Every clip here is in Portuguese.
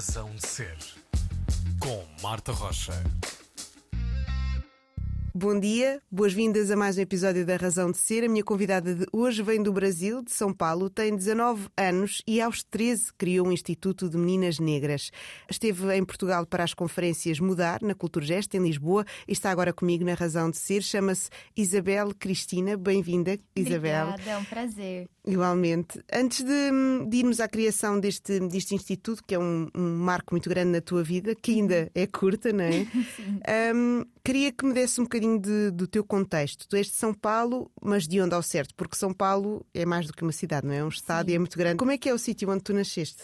Razão de Ser, com Marta Rocha. Bom dia, boas-vindas a mais um episódio da Razão de Ser. A minha convidada de hoje vem do Brasil, de São Paulo, tem 19 anos e aos 13 criou um Instituto de Meninas Negras. Esteve em Portugal para as conferências Mudar, na Culturgest, em Lisboa, e está agora comigo na Razão de Ser. Chama-se Isabel Cristina. Bem-vinda, Isabel. Obrigada, é um prazer. Igualmente. Antes de, de, irmos à criação deste, deste instituto, que é um, um, marco muito grande na tua vida, que ainda é curta, não é? Sim. Um, queria que me desse um bocadinho de, do teu contexto. Tu és de São Paulo, mas de onde ao certo? Porque São Paulo é mais do que uma cidade, não é? É um estado Sim. e é muito grande. Como é que é o sítio onde tu nasceste?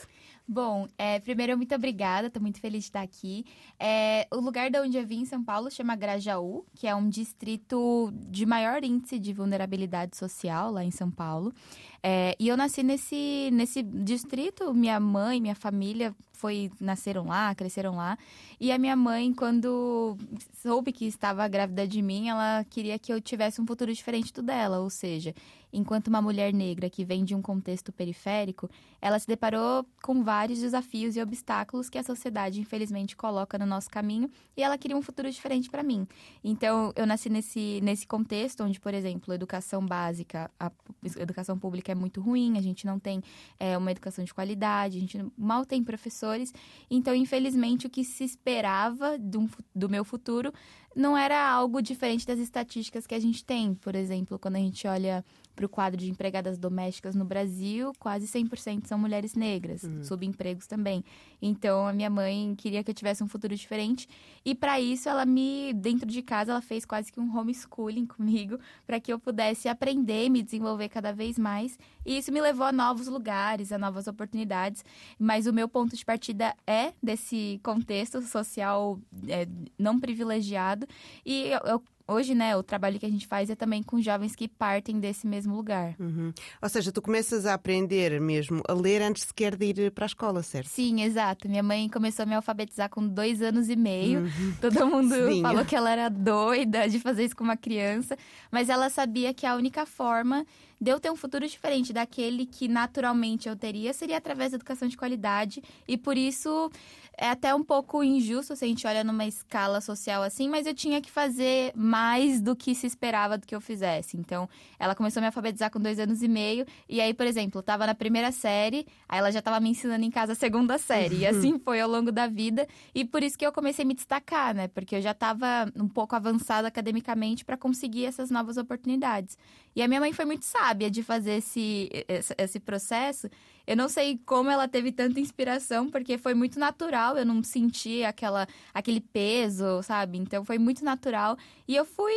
Bom, é, primeiro, muito obrigada, estou muito feliz de estar aqui. É, o lugar de onde eu vim, em São Paulo, chama Grajaú, que é um distrito de maior índice de vulnerabilidade social lá em São Paulo. É, e eu nasci nesse, nesse distrito, minha mãe, minha família foi nasceram lá, cresceram lá. E a minha mãe, quando soube que estava grávida de mim, ela queria que eu tivesse um futuro diferente do dela, ou seja, enquanto uma mulher negra que vem de um contexto periférico, ela se deparou com vários desafios e obstáculos que a sociedade infelizmente coloca no nosso caminho, e ela queria um futuro diferente para mim. Então, eu nasci nesse nesse contexto onde, por exemplo, educação básica, a educação pública é muito ruim, a gente não tem é, uma educação de qualidade, a gente mal tem professores. Então, infelizmente, o que se esperava do, do meu futuro não era algo diferente das estatísticas que a gente tem. Por exemplo, quando a gente olha para o quadro de empregadas domésticas no Brasil, quase 100% são mulheres negras, uhum. subempregos também. Então, a minha mãe queria que eu tivesse um futuro diferente e para isso ela me dentro de casa ela fez quase que um homeschooling comigo para que eu pudesse aprender, me desenvolver cada vez mais. E isso me levou a novos lugares, a novas oportunidades. Mas o meu ponto de partida é desse contexto social é, não privilegiado e eu, eu hoje, né, o trabalho que a gente faz é também com jovens que partem desse mesmo lugar. Uhum. Ou seja, tu começas a aprender mesmo a ler antes sequer de ir para a escola, certo? Sim, exato. Minha mãe começou a me alfabetizar com dois anos e meio. Uhum. Todo mundo Sim. falou que ela era doida de fazer isso com uma criança, mas ela sabia que a única forma de eu ter um futuro diferente daquele que naturalmente eu teria seria através da educação de qualidade e por isso é até um pouco injusto se a gente olha numa escala social assim, mas eu tinha que fazer mais do que se esperava do que eu fizesse. Então, ela começou a me alfabetizar com dois anos e meio e aí, por exemplo, eu tava na primeira série, aí ela já estava me ensinando em casa a segunda série e assim foi ao longo da vida e por isso que eu comecei a me destacar, né? Porque eu já estava um pouco avançada academicamente para conseguir essas novas oportunidades. E a minha mãe foi muito sábia de fazer esse, esse processo. Eu não sei como ela teve tanta inspiração, porque foi muito natural, eu não senti aquela, aquele peso, sabe? Então foi muito natural. E eu fui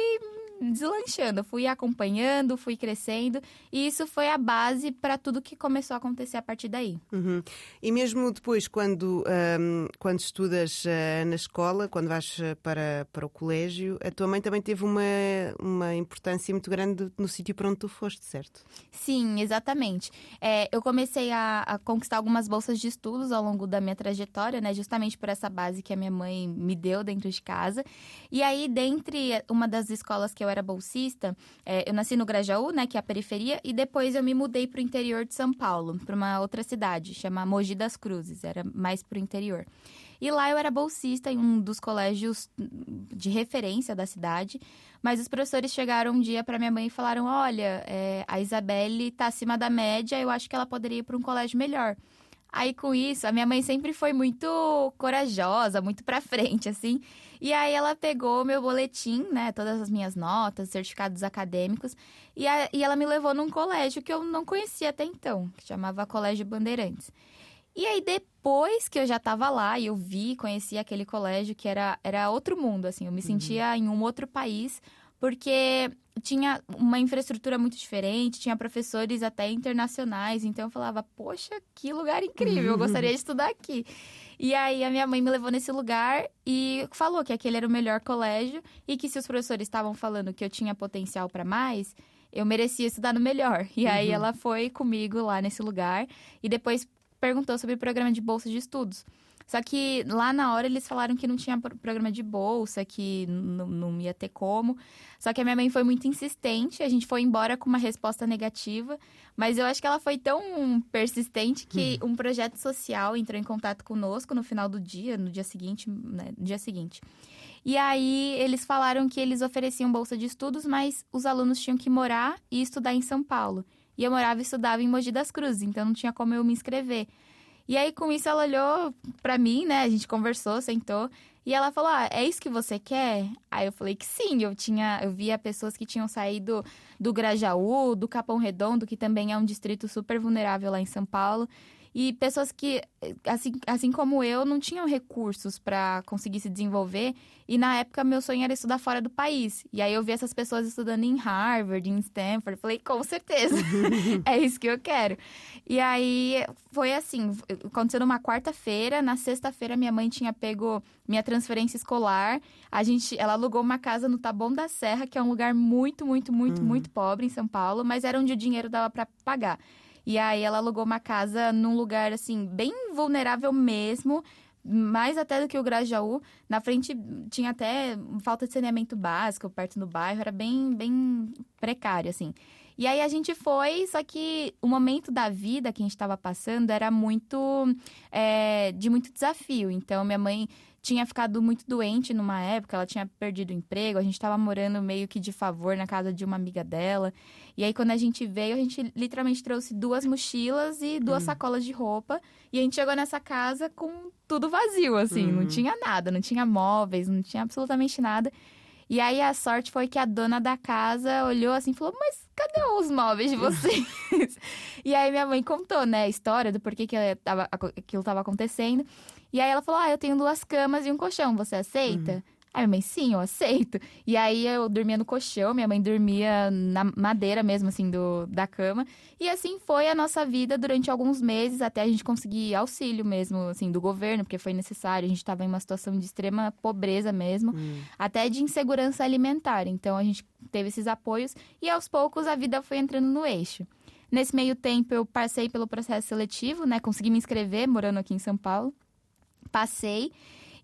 deslanchando, fui acompanhando, fui crescendo e isso foi a base para tudo que começou a acontecer a partir daí. Uhum. E mesmo depois, quando, um, quando estudas uh, na escola, quando vais para, para o colégio, a tua mãe também teve uma, uma importância muito grande no sítio para onde tu foste, certo? Sim, exatamente. É, eu comecei a, a, conquistar algumas bolsas de estudos ao longo da minha trajetória, né, justamente por essa base que a minha mãe me deu dentro de casa. E aí, dentre uma das escolas que eu eu era bolsista, é, eu nasci no Grajaú, né, que é a periferia, e depois eu me mudei para o interior de São Paulo, para uma outra cidade, chama Mogi das Cruzes, era mais para o interior. E lá eu era bolsista em um dos colégios de referência da cidade, mas os professores chegaram um dia para minha mãe e falaram: Olha, é, a Isabelle está acima da média, eu acho que ela poderia ir para um colégio melhor. Aí com isso, a minha mãe sempre foi muito corajosa, muito pra frente, assim. E aí ela pegou meu boletim, né, todas as minhas notas, certificados acadêmicos, e, a, e ela me levou num colégio que eu não conhecia até então, que chamava Colégio Bandeirantes. E aí depois que eu já tava lá e eu vi, conheci aquele colégio que era, era outro mundo, assim, eu me sentia em um outro país, porque tinha uma infraestrutura muito diferente, tinha professores até internacionais, então eu falava, poxa, que lugar incrível, eu gostaria de estudar aqui. E aí a minha mãe me levou nesse lugar e falou que aquele era o melhor colégio e que se os professores estavam falando que eu tinha potencial para mais, eu merecia estudar no melhor. E aí Uhum. ela foi comigo lá nesse lugar e depois perguntou sobre o programa de bolsa de estudos. Só que lá na hora eles falaram que não tinha programa de bolsa, que não ia ter como. Só que a minha mãe foi muito insistente, a gente foi embora com uma resposta negativa, mas eu acho que ela foi tão persistente que uhum. um projeto social entrou em contato conosco no final do dia, no dia seguinte, né, no dia seguinte. E aí eles falaram que eles ofereciam bolsa de estudos, mas os alunos tinham que morar e estudar em São Paulo. E eu morava e estudava em Mogi das Cruzes, então não tinha como eu me inscrever. E aí, com isso, ela olhou pra mim, né? A gente conversou, sentou. E ela falou: Ah, é isso que você quer? Aí eu falei que sim. Eu tinha, eu via pessoas que tinham saído do Grajaú, do Capão Redondo, que também é um distrito super vulnerável lá em São Paulo e pessoas que, assim, assim como eu, não tinham recursos para conseguir se desenvolver. E na época, meu sonho era estudar fora do país. E aí eu vi essas pessoas estudando em Harvard, em Stanford. Falei, com certeza, é isso que eu quero. E aí foi assim: aconteceu numa quarta-feira. Na sexta-feira, minha mãe tinha pego minha transferência escolar. A gente, ela alugou uma casa no Taboão da Serra, que é um lugar muito, muito, muito, hum. muito pobre em São Paulo, mas era onde o dinheiro dava para pagar. E aí ela alugou uma casa num lugar, assim, bem vulnerável mesmo mais até do que o Grajaú. Na frente tinha até falta de saneamento básico perto do bairro, era bem, bem precário, assim. E aí a gente foi, só que o momento da vida que a gente estava passando era muito é, de muito desafio. Então, minha mãe tinha ficado muito doente numa época, ela tinha perdido o emprego, a gente estava morando meio que de favor na casa de uma amiga dela. E aí, quando a gente veio, a gente literalmente trouxe duas mochilas e duas hum. sacolas de roupa. E a gente chegou nessa casa com tudo vazio, assim, hum. não tinha nada, não tinha móveis, não tinha absolutamente nada. E aí a sorte foi que a dona da casa olhou assim e falou: Mas cadê os móveis de vocês? e aí minha mãe contou, né, a história do porquê que aquilo estava acontecendo. E aí ela falou: Ah, eu tenho duas camas e um colchão, você aceita? Uhum. Aí minha mãe, sim, eu aceito. E aí eu dormia no colchão, minha mãe dormia na madeira mesmo, assim, do, da cama. E assim foi a nossa vida durante alguns meses, até a gente conseguir auxílio mesmo, assim, do governo, porque foi necessário. A gente estava em uma situação de extrema pobreza mesmo, hum. até de insegurança alimentar. Então a gente teve esses apoios e aos poucos a vida foi entrando no eixo. Nesse meio tempo eu passei pelo processo seletivo, né? Consegui me inscrever morando aqui em São Paulo passei.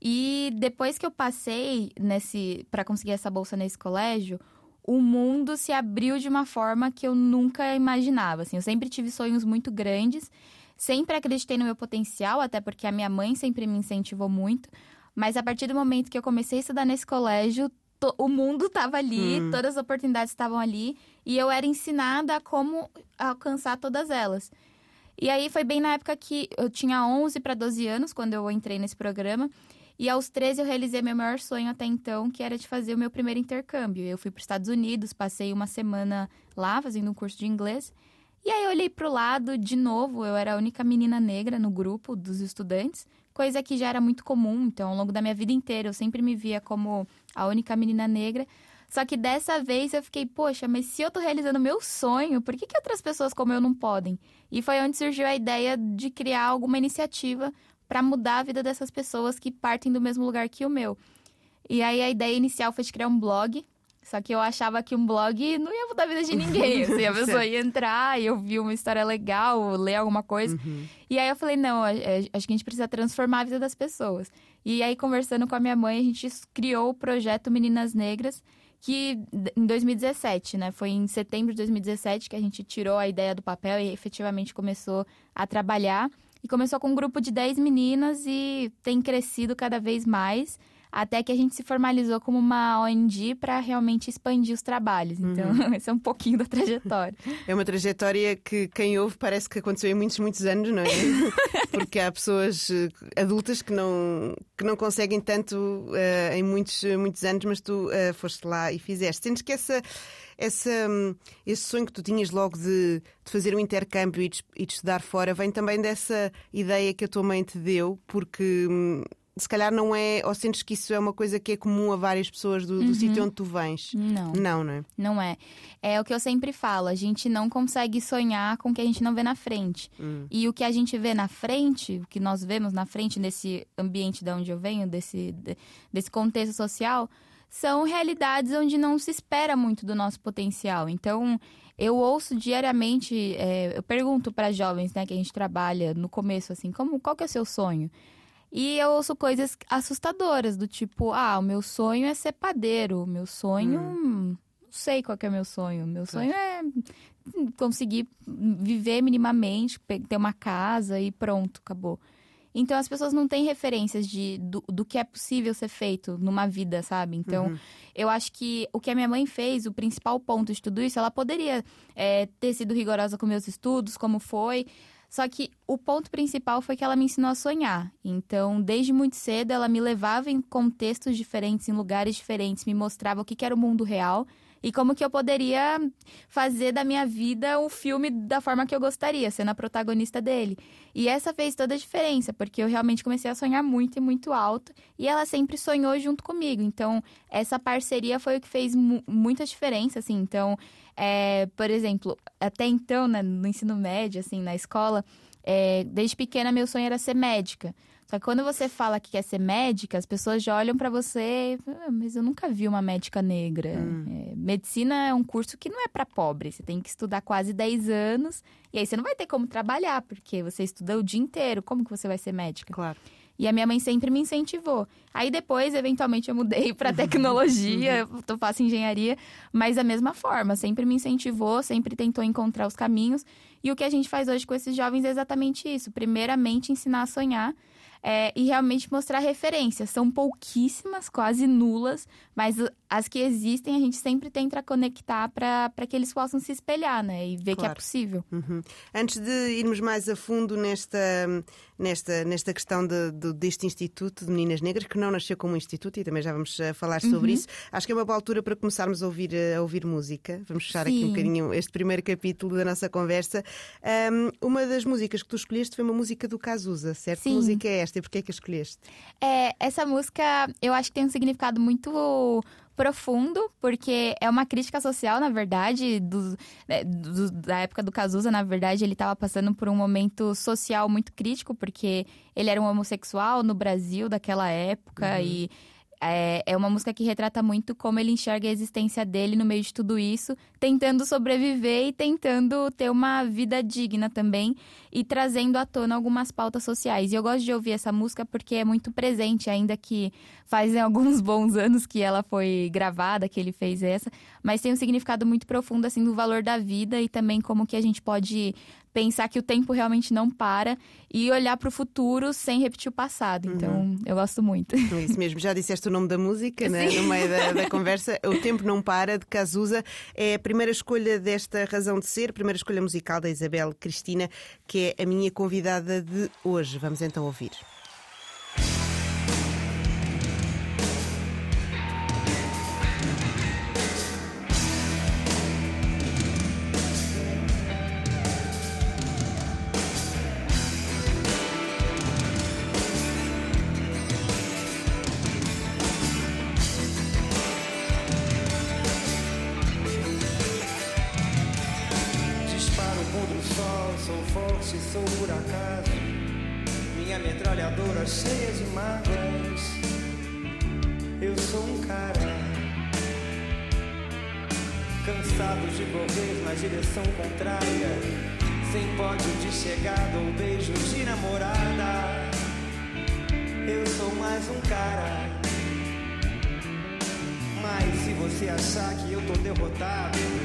E depois que eu passei nesse para conseguir essa bolsa nesse colégio, o mundo se abriu de uma forma que eu nunca imaginava. Assim, eu sempre tive sonhos muito grandes, sempre acreditei no meu potencial, até porque a minha mãe sempre me incentivou muito. Mas a partir do momento que eu comecei a estudar nesse colégio, o mundo estava ali, hum. todas as oportunidades estavam ali, e eu era ensinada a como alcançar todas elas. E aí foi bem na época que eu tinha 11 para 12 anos, quando eu entrei nesse programa. E aos 13 eu realizei meu maior sonho até então, que era de fazer o meu primeiro intercâmbio. Eu fui para os Estados Unidos, passei uma semana lá fazendo um curso de inglês. E aí eu olhei para o lado de novo, eu era a única menina negra no grupo dos estudantes, coisa que já era muito comum. Então, ao longo da minha vida inteira, eu sempre me via como a única menina negra. Só que dessa vez eu fiquei, poxa, mas se eu tô realizando meu sonho, por que, que outras pessoas como eu não podem? E foi onde surgiu a ideia de criar alguma iniciativa para mudar a vida dessas pessoas que partem do mesmo lugar que o meu. E aí a ideia inicial foi de criar um blog. Só que eu achava que um blog não ia mudar a vida de ninguém. Assim, a pessoa ia entrar e ouvir uma história legal, ler alguma coisa. Uhum. E aí eu falei, não, acho que a gente precisa transformar a vida das pessoas. E aí, conversando com a minha mãe, a gente criou o projeto Meninas Negras, que em 2017, né? Foi em setembro de 2017 que a gente tirou a ideia do papel e efetivamente começou a trabalhar. E começou com um grupo de 10 meninas e tem crescido cada vez mais até que a gente se formalizou como uma ONG para realmente expandir os trabalhos. Então, uhum. esse é um pouquinho da trajetória. É uma trajetória que quem ouve parece que aconteceu em muitos, muitos anos, não é? Porque há pessoas eh, adultas que não, que não conseguem tanto uh, em muitos, muitos anos, mas tu uh, foste lá e fizeste. Sentes que essa essa, hum, esse sonho que tu tinhas logo de, de fazer um intercâmbio e de, e de, estudar fora vem também dessa ideia que a tua mãe te deu, porque hum, se calhar não é, ou sentes que isso é uma coisa que é comum a várias pessoas do, do uhum. sítio onde tu vens? Não. Não, não é? Não é. É o que eu sempre falo, a gente não consegue sonhar com o que a gente não vê na frente. Hum. E o que a gente vê na frente, o que nós vemos na frente nesse ambiente de onde eu venho, desse, desse contexto social, são realidades onde não se espera muito do nosso potencial. Então, eu ouço diariamente, é, eu pergunto para jovens, né, que a gente trabalha no começo, assim, como, qual que é o seu sonho? E eu ouço coisas assustadoras, do tipo, ah, o meu sonho é ser padeiro, o meu sonho. Hum. Não sei qual é o meu sonho. Meu sonho é conseguir viver minimamente, ter uma casa e pronto, acabou. Então as pessoas não têm referências de, do, do que é possível ser feito numa vida, sabe? Então uhum. eu acho que o que a minha mãe fez, o principal ponto de tudo isso, ela poderia é, ter sido rigorosa com meus estudos, como foi. Só que o ponto principal foi que ela me ensinou a sonhar. Então, desde muito cedo, ela me levava em contextos diferentes, em lugares diferentes, me mostrava o que era o mundo real e como que eu poderia fazer da minha vida um filme da forma que eu gostaria, sendo a protagonista dele. E essa fez toda a diferença, porque eu realmente comecei a sonhar muito e muito alto, e ela sempre sonhou junto comigo. Então, essa parceria foi o que fez muita diferença, assim. Então, é, por exemplo, até então, né, no ensino médio, assim, na escola, é, desde pequena meu sonho era ser médica. Só que quando você fala que quer ser médica, as pessoas já olham para você, ah, mas eu nunca vi uma médica negra. Hum. É, medicina é um curso que não é para pobre. Você tem que estudar quase 10 anos e aí você não vai ter como trabalhar, porque você estuda o dia inteiro. Como que você vai ser médica? Claro. E a minha mãe sempre me incentivou. Aí depois, eventualmente, eu mudei para tecnologia, uhum. eu faço engenharia, mas da mesma forma, sempre me incentivou, sempre tentou encontrar os caminhos. E o que a gente faz hoje com esses jovens é exatamente isso. Primeiramente, ensinar a sonhar é, e realmente mostrar referências. São pouquíssimas, quase nulas, mas as que existem a gente sempre tenta conectar para que eles possam se espelhar, né? E ver claro. que é possível. Uhum. Antes de irmos mais a fundo nesta, nesta, nesta questão de, de, deste Instituto de Meninas Negras, que não nasceu como instituto, e também já vamos eh, falar sobre uhum. isso, acho que é uma boa altura para começarmos a ouvir, eh, a ouvir música. Vamos fechar Sim. aqui um bocadinho este primeiro capítulo da nossa conversa. Um, uma das músicas que tu escolheste foi uma música do Cazuza, certo? Sim. Que música é esta? e porquê é que a escolheste? É, essa música eu acho que tem um significado muito profundo, porque é uma crítica social, na verdade, do, né, do, da época do Cazuza, na verdade, ele estava passando por um momento social muito crítico, porque ele era um homossexual no Brasil daquela época uhum. e é, é uma música que retrata muito como ele enxerga a existência dele no meio de tudo isso, tentando sobreviver e tentando ter uma vida digna também e trazendo à tona algumas pautas sociais. E eu gosto de ouvir essa música porque é muito presente, ainda que fazem alguns bons anos que ela foi gravada, que ele fez essa, mas tem um significado muito profundo assim do valor da vida e também como que a gente pode pensar que o tempo realmente não para e olhar para o futuro sem repetir o passado. Então, uhum. eu gosto muito. É isso mesmo. Já disseste o nome da música né? no meio da, da, conversa. O Tempo Não Para, de Cazuza, é a primeira escolha desta razão de ser, a primeira escolha musical da Isabel Cristina, que é a minha convidada de hoje. Vamos então ouvir. sou forte, sou por acaso. Minha metralhadora cheia de mágoas. Eu sou um cara cansado de correr na direção contrária. Sem pódio de chegada ou beijo de namorada. Eu sou mais um cara. Mas se você achar que eu tô derrotado.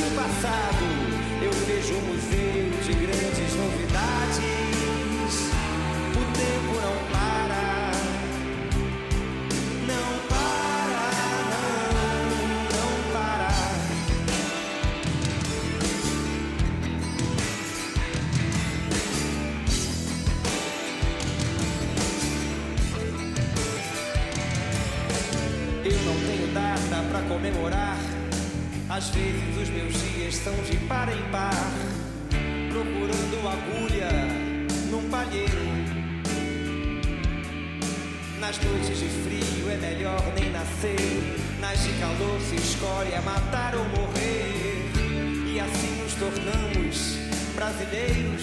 o passado, eu vejo um museu de grandes novidades. A matar ou morrer. E assim nos tornamos brasileiros.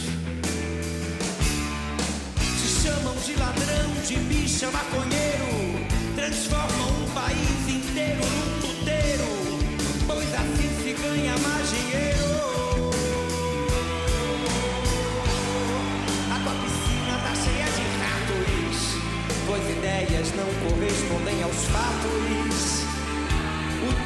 Se chamam de ladrão, de bicha, maconheiro, transformam um país inteiro num puteiro pois assim se ganha mais dinheiro. A tua piscina tá cheia de ratos, pois ideias não correspondem aos fatos.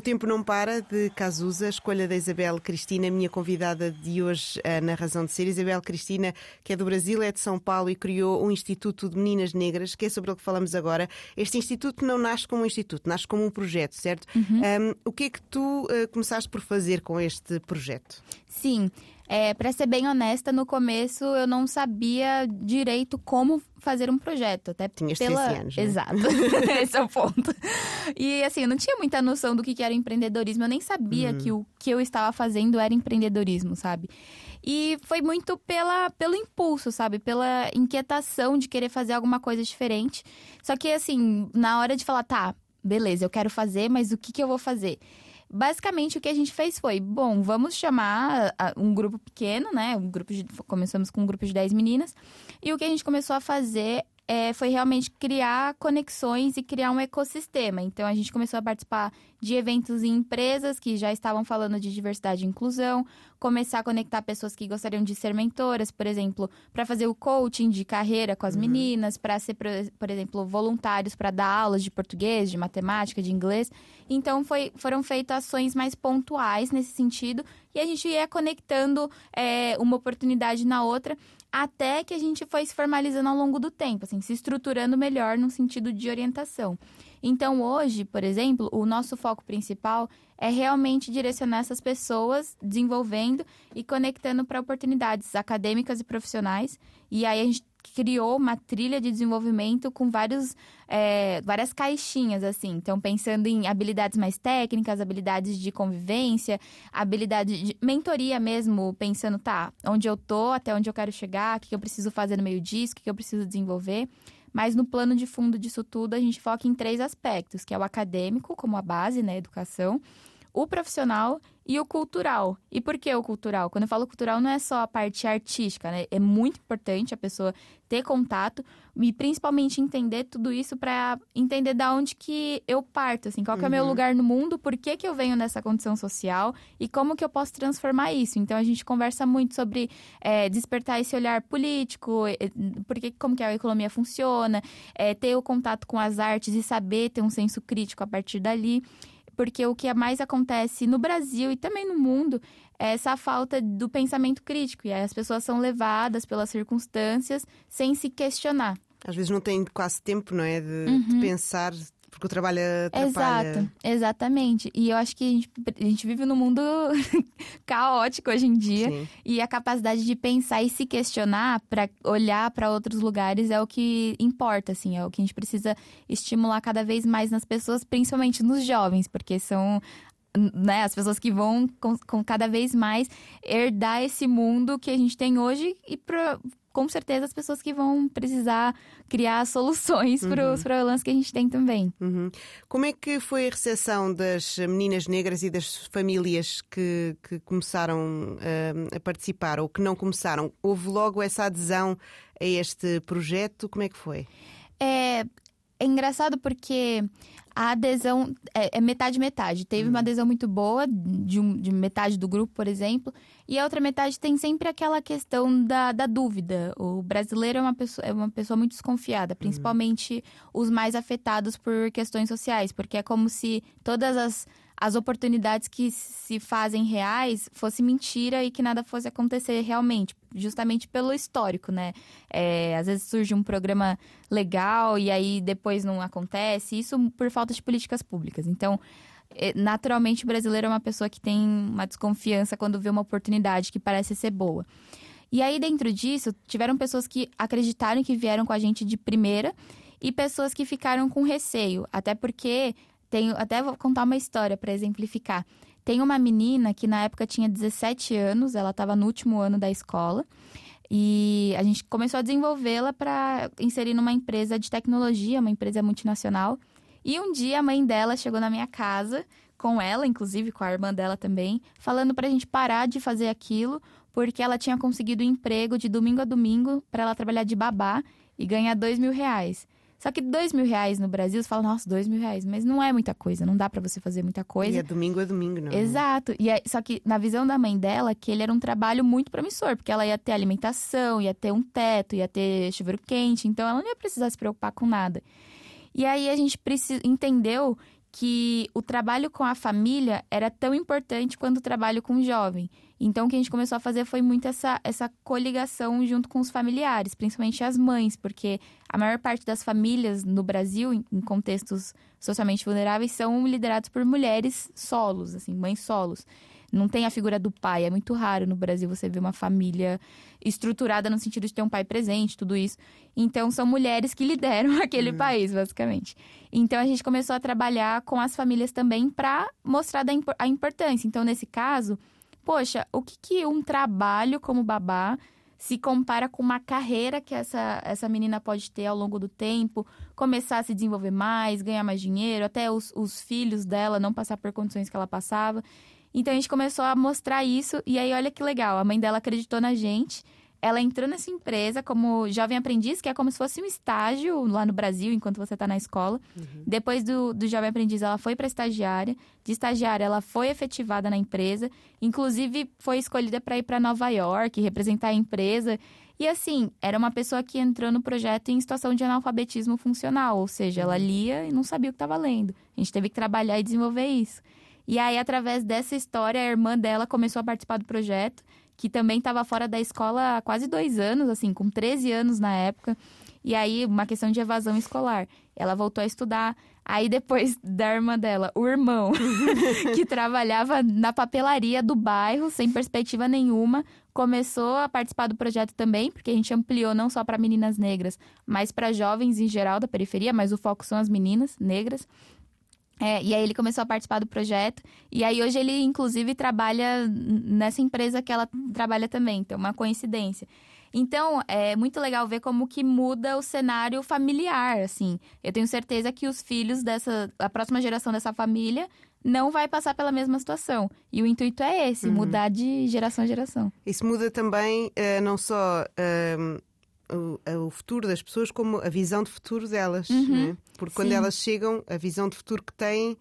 O Tempo Não Para, de Cazuza, escolha da Isabel Cristina, minha convidada de hoje na Razão de Ser. Isabel Cristina, que é do Brasil, é de São Paulo e criou um Instituto de Meninas Negras, que é sobre o que falamos agora. Este instituto não nasce como um instituto, nasce como um projeto, certo? Um, o que é que tu eh, começaste por fazer com este projeto? Sim, é, para ser bem honesta, no começo eu não sabia direito como fazer um projeto. Até Tinhas pela... 13 anos, né? Exato, esse é o ponto. E assim, eu não tinha muita noção do que que era empreendedorismo. Eu nem sabia que o que eu estava fazendo era empreendedorismo, sabe? E foi muito pela, pelo impulso, sabe? Pela inquietação de querer fazer alguma coisa diferente. Só que, assim, na hora de falar, tá, beleza, eu quero fazer, mas o que, que eu vou fazer? Basicamente, o que a gente fez foi, bom, vamos chamar ah, um grupo pequeno, né? Um grupo de, começamos com um grupo de 10 meninas. E o que a gente começou a fazer é, foi realmente criar conexões e criar um ecossistema. Então, a gente começou a participar de eventos em empresas que já estavam falando de diversidade e inclusão, começar a conectar pessoas que gostariam de ser mentoras, por exemplo, para fazer o coaching de carreira com as meninas, para ser, por, por exemplo, voluntários para dar aulas de português, de matemática, de inglês. Então, foi, foram feitas ações mais pontuais nesse sentido e a gente ia conectando é, uma oportunidade na outra até que a gente foi se formalizando ao longo do tempo, assim, se estruturando melhor no sentido de orientação. Então, hoje, por exemplo, o nosso foco principal é realmente direcionar essas pessoas, desenvolvendo e conectando para oportunidades acadêmicas e profissionais. E aí a gente criou uma trilha de desenvolvimento com vários, é, várias caixinhas, assim. Então, pensando em habilidades mais técnicas, habilidades de convivência, habilidade de mentoria mesmo, pensando, tá, onde eu tô, até onde eu quero chegar, o que eu preciso fazer no meio disso, o que eu preciso desenvolver. Mas no plano de fundo disso tudo, a gente foca em três aspectos, que é o acadêmico, como a base, né, educação, o profissional e o cultural. E por que o cultural? Quando eu falo cultural, não é só a parte artística, né? É muito importante a pessoa ter contato e principalmente entender tudo isso para entender da onde que eu parto, assim, qual que é o meu Uhum. lugar no mundo, por que que eu venho nessa condição social e como que eu posso transformar isso. Então a gente conversa muito sobre é, despertar esse olhar político, porque como que a economia funciona, é, ter o contato com as artes e saber ter um senso crítico a partir dali porque o que mais acontece no Brasil e também no mundo é essa falta do pensamento crítico. E aí as pessoas são levadas pelas circunstâncias sem se questionar. Às vezes não tem quase tempo, não é? De, de pensar, porque o trabalho atrapalha. Exato, exatamente. E eu acho que a gente, a gente vive num mundo caótico hoje em dia. Sim. E a capacidade de pensar e se questionar para olhar para outros lugares é o que importa, assim, é o que a gente precisa estimular cada vez mais nas pessoas, principalmente nos jovens, porque são né, as pessoas que vão com, com cada vez mais herdar esse mundo que a gente tem hoje e pra, com certeza as pessoas que vão precisar criar soluções para os problemas que a gente tem também. Uhum. Como é que foi a recepção das meninas negras e das famílias que, que começaram ah, a participar ou que não começaram? Houve logo essa adesão a este projeto? Como é que foi? É, é engraçado porque a adesão é, é metade metade. Teve uma adesão muito boa de, um- de metade do grupo, por exemplo, e a outra metade tem sempre aquela questão da, da dúvida. O brasileiro é uma pessoa, é uma pessoa muito desconfiada, principalmente os mais afetados por questões sociais, porque é como se todas as as oportunidades que se fazem reais fosse mentira e que nada fosse acontecer realmente, justamente pelo histórico, né? É, às vezes surge um programa legal e aí depois não acontece, isso por falta de políticas públicas. Então, é, naturalmente, o brasileiro é uma pessoa que tem uma desconfiança quando vê uma oportunidade que parece ser boa. E aí, dentro disso, tiveram pessoas que acreditaram que vieram com a gente de primeira e pessoas que ficaram com receio, até porque tenho, até vou contar uma história para exemplificar. Tem uma menina que na época tinha 17 anos, ela estava no último ano da escola. E a gente começou a desenvolvê-la para inserir numa empresa de tecnologia, uma empresa multinacional. E um dia a mãe dela chegou na minha casa, com ela, inclusive com a irmã dela também, falando para a gente parar de fazer aquilo, porque ela tinha conseguido um emprego de domingo a domingo para ela trabalhar de babá e ganhar dois mil reais. Só que dois mil reais no Brasil, você fala, nossa, dois mil reais. Mas não é muita coisa, não dá para você fazer muita coisa. E é domingo a domingo, não é? Exato. E aí- só que na visão da mãe dela, que ele era um trabalho muito promissor, porque ela ia ter alimentação, ia ter um teto, ia ter chuveiro quente, então ela não ia precisar se preocupar com nada. E aí a gente entendeu que o trabalho com a família era tão importante quanto o trabalho com o jovem. Então, o que a gente começou a fazer foi muito essa, essa coligação junto com os familiares, principalmente as mães, porque a maior parte das famílias no Brasil, em em contextos socialmente vulneráveis, são liderados por mulheres solos, assim, mães solos. Não tem a figura do pai, é muito raro no Brasil você ver uma família estruturada no sentido de ter um pai presente, tudo isso. Então, são mulheres que lideram aquele país, basicamente. Então, a gente começou a trabalhar com as famílias também para mostrar a importância. Então, nesse caso, poxa, o que, que um trabalho como babá se compara com uma carreira que essa, essa menina pode ter ao longo do tempo, começar a se desenvolver mais, ganhar mais dinheiro, até os, os filhos dela não passar por condições que ela passava. Então a gente começou a mostrar isso, e aí olha que legal, a mãe dela acreditou na gente. Ela entrou nessa empresa como jovem aprendiz, que é como se fosse um estágio lá no Brasil, enquanto você está na escola. Depois do, do jovem aprendiz, ela foi para estagiária. De estagiária, ela foi efetivada na empresa. Inclusive, foi escolhida para ir para Nova York, representar a empresa. E assim, era uma pessoa que entrou no projeto em situação de analfabetismo funcional, ou seja, ela lia e não sabia o que estava lendo. A gente teve que trabalhar e desenvolver isso. E aí, através dessa história, a irmã dela começou a participar do projeto, que também estava fora da escola há quase dois anos, assim, com 13 anos na época. E aí, uma questão de evasão escolar. Ela voltou a estudar. Aí, depois da irmã dela, o irmão, que trabalhava na papelaria do bairro, sem perspectiva nenhuma, começou a participar do projeto também, porque a gente ampliou não só para meninas negras, mas para jovens em geral da periferia, mas o foco são as meninas negras. É, e aí ele começou a participar do projeto. E aí hoje ele, inclusive, trabalha nessa empresa que ela trabalha também. Então, uma coincidência. Então, é muito legal ver como que muda o cenário familiar, assim. Eu tenho certeza que os filhos dessa... A próxima geração dessa família não vai passar pela mesma situação. E o intuito é esse, mudar de geração a geração. Isso muda também eh, não só ehm, o, o futuro das pessoas, como a visão de futuro delas. não é? Porque quando Sim. elas chegam, a visão de futuro que têm.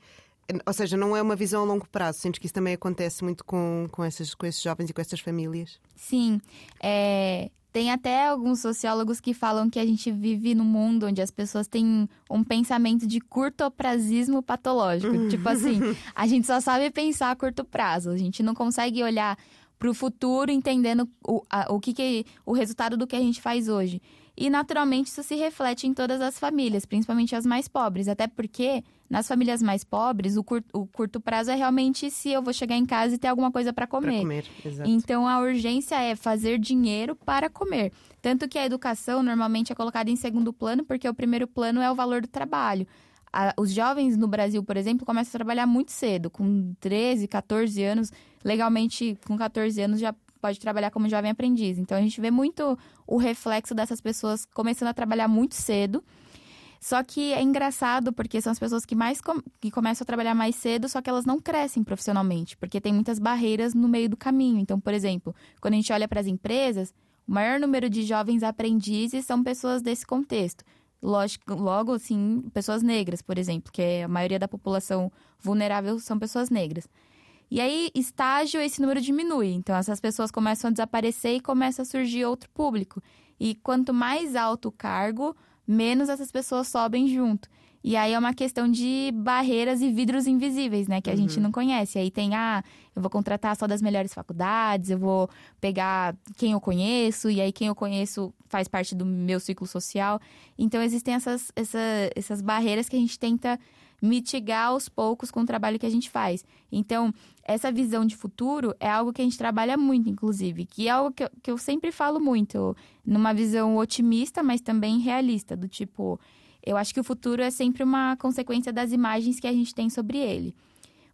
Ou seja, não é uma visão a longo prazo. Sentes que isso também acontece muito com, com, essas, com esses jovens e com essas famílias. Sim, é, tem até alguns sociólogos que falam que a gente vive num mundo onde as pessoas têm um pensamento de curtoprazismo patológico. tipo assim, a gente só sabe pensar a curto prazo, a gente não consegue olhar para o futuro entendendo o, a- o que, que o resultado do que a gente faz hoje. E naturalmente isso se reflete em todas as famílias, principalmente as mais pobres, até porque nas famílias mais pobres o, cur- o curto prazo é realmente se eu vou chegar em casa e ter alguma coisa para comer. comer. Exato. Então a urgência é fazer dinheiro para comer. Tanto que a educação normalmente é colocada em segundo plano, porque o primeiro plano é o valor do trabalho. A- os jovens no Brasil, por exemplo, começam a trabalhar muito cedo, com 13, 14 anos. Legalmente, com 14 anos já pode trabalhar como jovem aprendiz. Então a gente vê muito o reflexo dessas pessoas começando a trabalhar muito cedo. Só que é engraçado porque são as pessoas que mais com- que começam a trabalhar mais cedo, só que elas não crescem profissionalmente, porque tem muitas barreiras no meio do caminho. Então, por exemplo, quando a gente olha para as empresas, o maior número de jovens aprendizes são pessoas desse contexto. Lógico, logo, assim, pessoas negras, por exemplo, que é a maioria da população vulnerável são pessoas negras. E aí, estágio, esse número diminui. Então, essas pessoas começam a desaparecer e começa a surgir outro público. E quanto mais alto o cargo, menos essas pessoas sobem junto. E aí é uma questão de barreiras e vidros invisíveis, né? Que a gente não conhece. Aí tem, ah, eu vou contratar só das melhores faculdades, eu vou pegar quem eu conheço, e aí quem eu conheço faz parte do meu ciclo social. Então existem essas, essa, essas barreiras que a gente tenta mitigar aos poucos com o trabalho que a gente faz. Então, essa visão de futuro é algo que a gente trabalha muito, inclusive, que é algo que eu, que eu sempre falo muito, numa visão otimista, mas também realista, do tipo, eu acho que o futuro é sempre uma consequência das imagens que a gente tem sobre ele.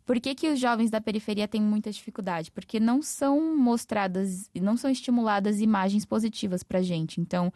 Por que, que os jovens da periferia têm muita dificuldade? Porque não são mostradas, não são estimuladas imagens positivas pra gente. Então,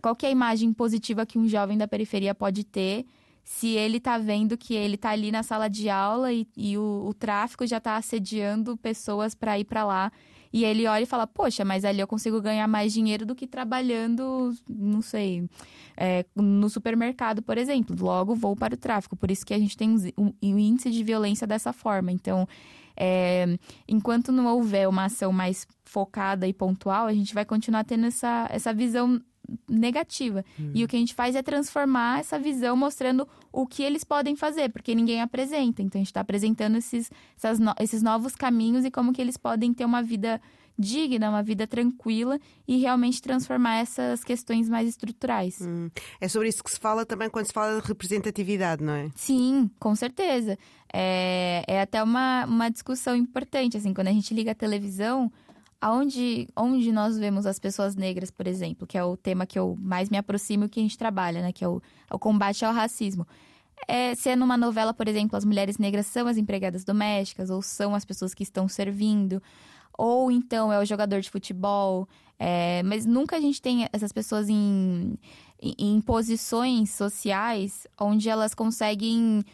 qual é a imagem positiva que um jovem da periferia pode ter se ele tá vendo que ele tá ali na sala de aula e, e o, o tráfico já tá assediando pessoas para ir para lá e ele olha e fala, poxa, mas ali eu consigo ganhar mais dinheiro do que trabalhando, não sei, é, no supermercado, por exemplo. Logo vou para o tráfico. Por isso que a gente tem um, um índice de violência dessa forma. Então, é, enquanto não houver uma ação mais focada e pontual, a gente vai continuar tendo essa, essa visão negativa. E o que a gente faz é transformar essa visão mostrando o que eles podem fazer, porque ninguém apresenta. Então a gente está apresentando esses, no- esses novos caminhos e como que eles podem ter uma vida digna, uma vida tranquila e realmente transformar essas questões mais estruturais. Hum. É sobre isso que se fala também quando se fala de representatividade, não é? Sim, com certeza. É, é até uma, uma discussão importante, assim, quando a gente liga a televisão, aonde, onde nós vemos as pessoas negras, por exemplo, que é o tema que eu mais me aproximo e que a gente trabalha, né? Que é o, é o combate ao racismo. É, se é numa novela, por exemplo, as mulheres negras são as empregadas domésticas, ou são as pessoas que estão servindo, ou então é o jogador de futebol. é, mas nunca a gente tem essas pessoas em, em, em posições sociais onde elas conseguem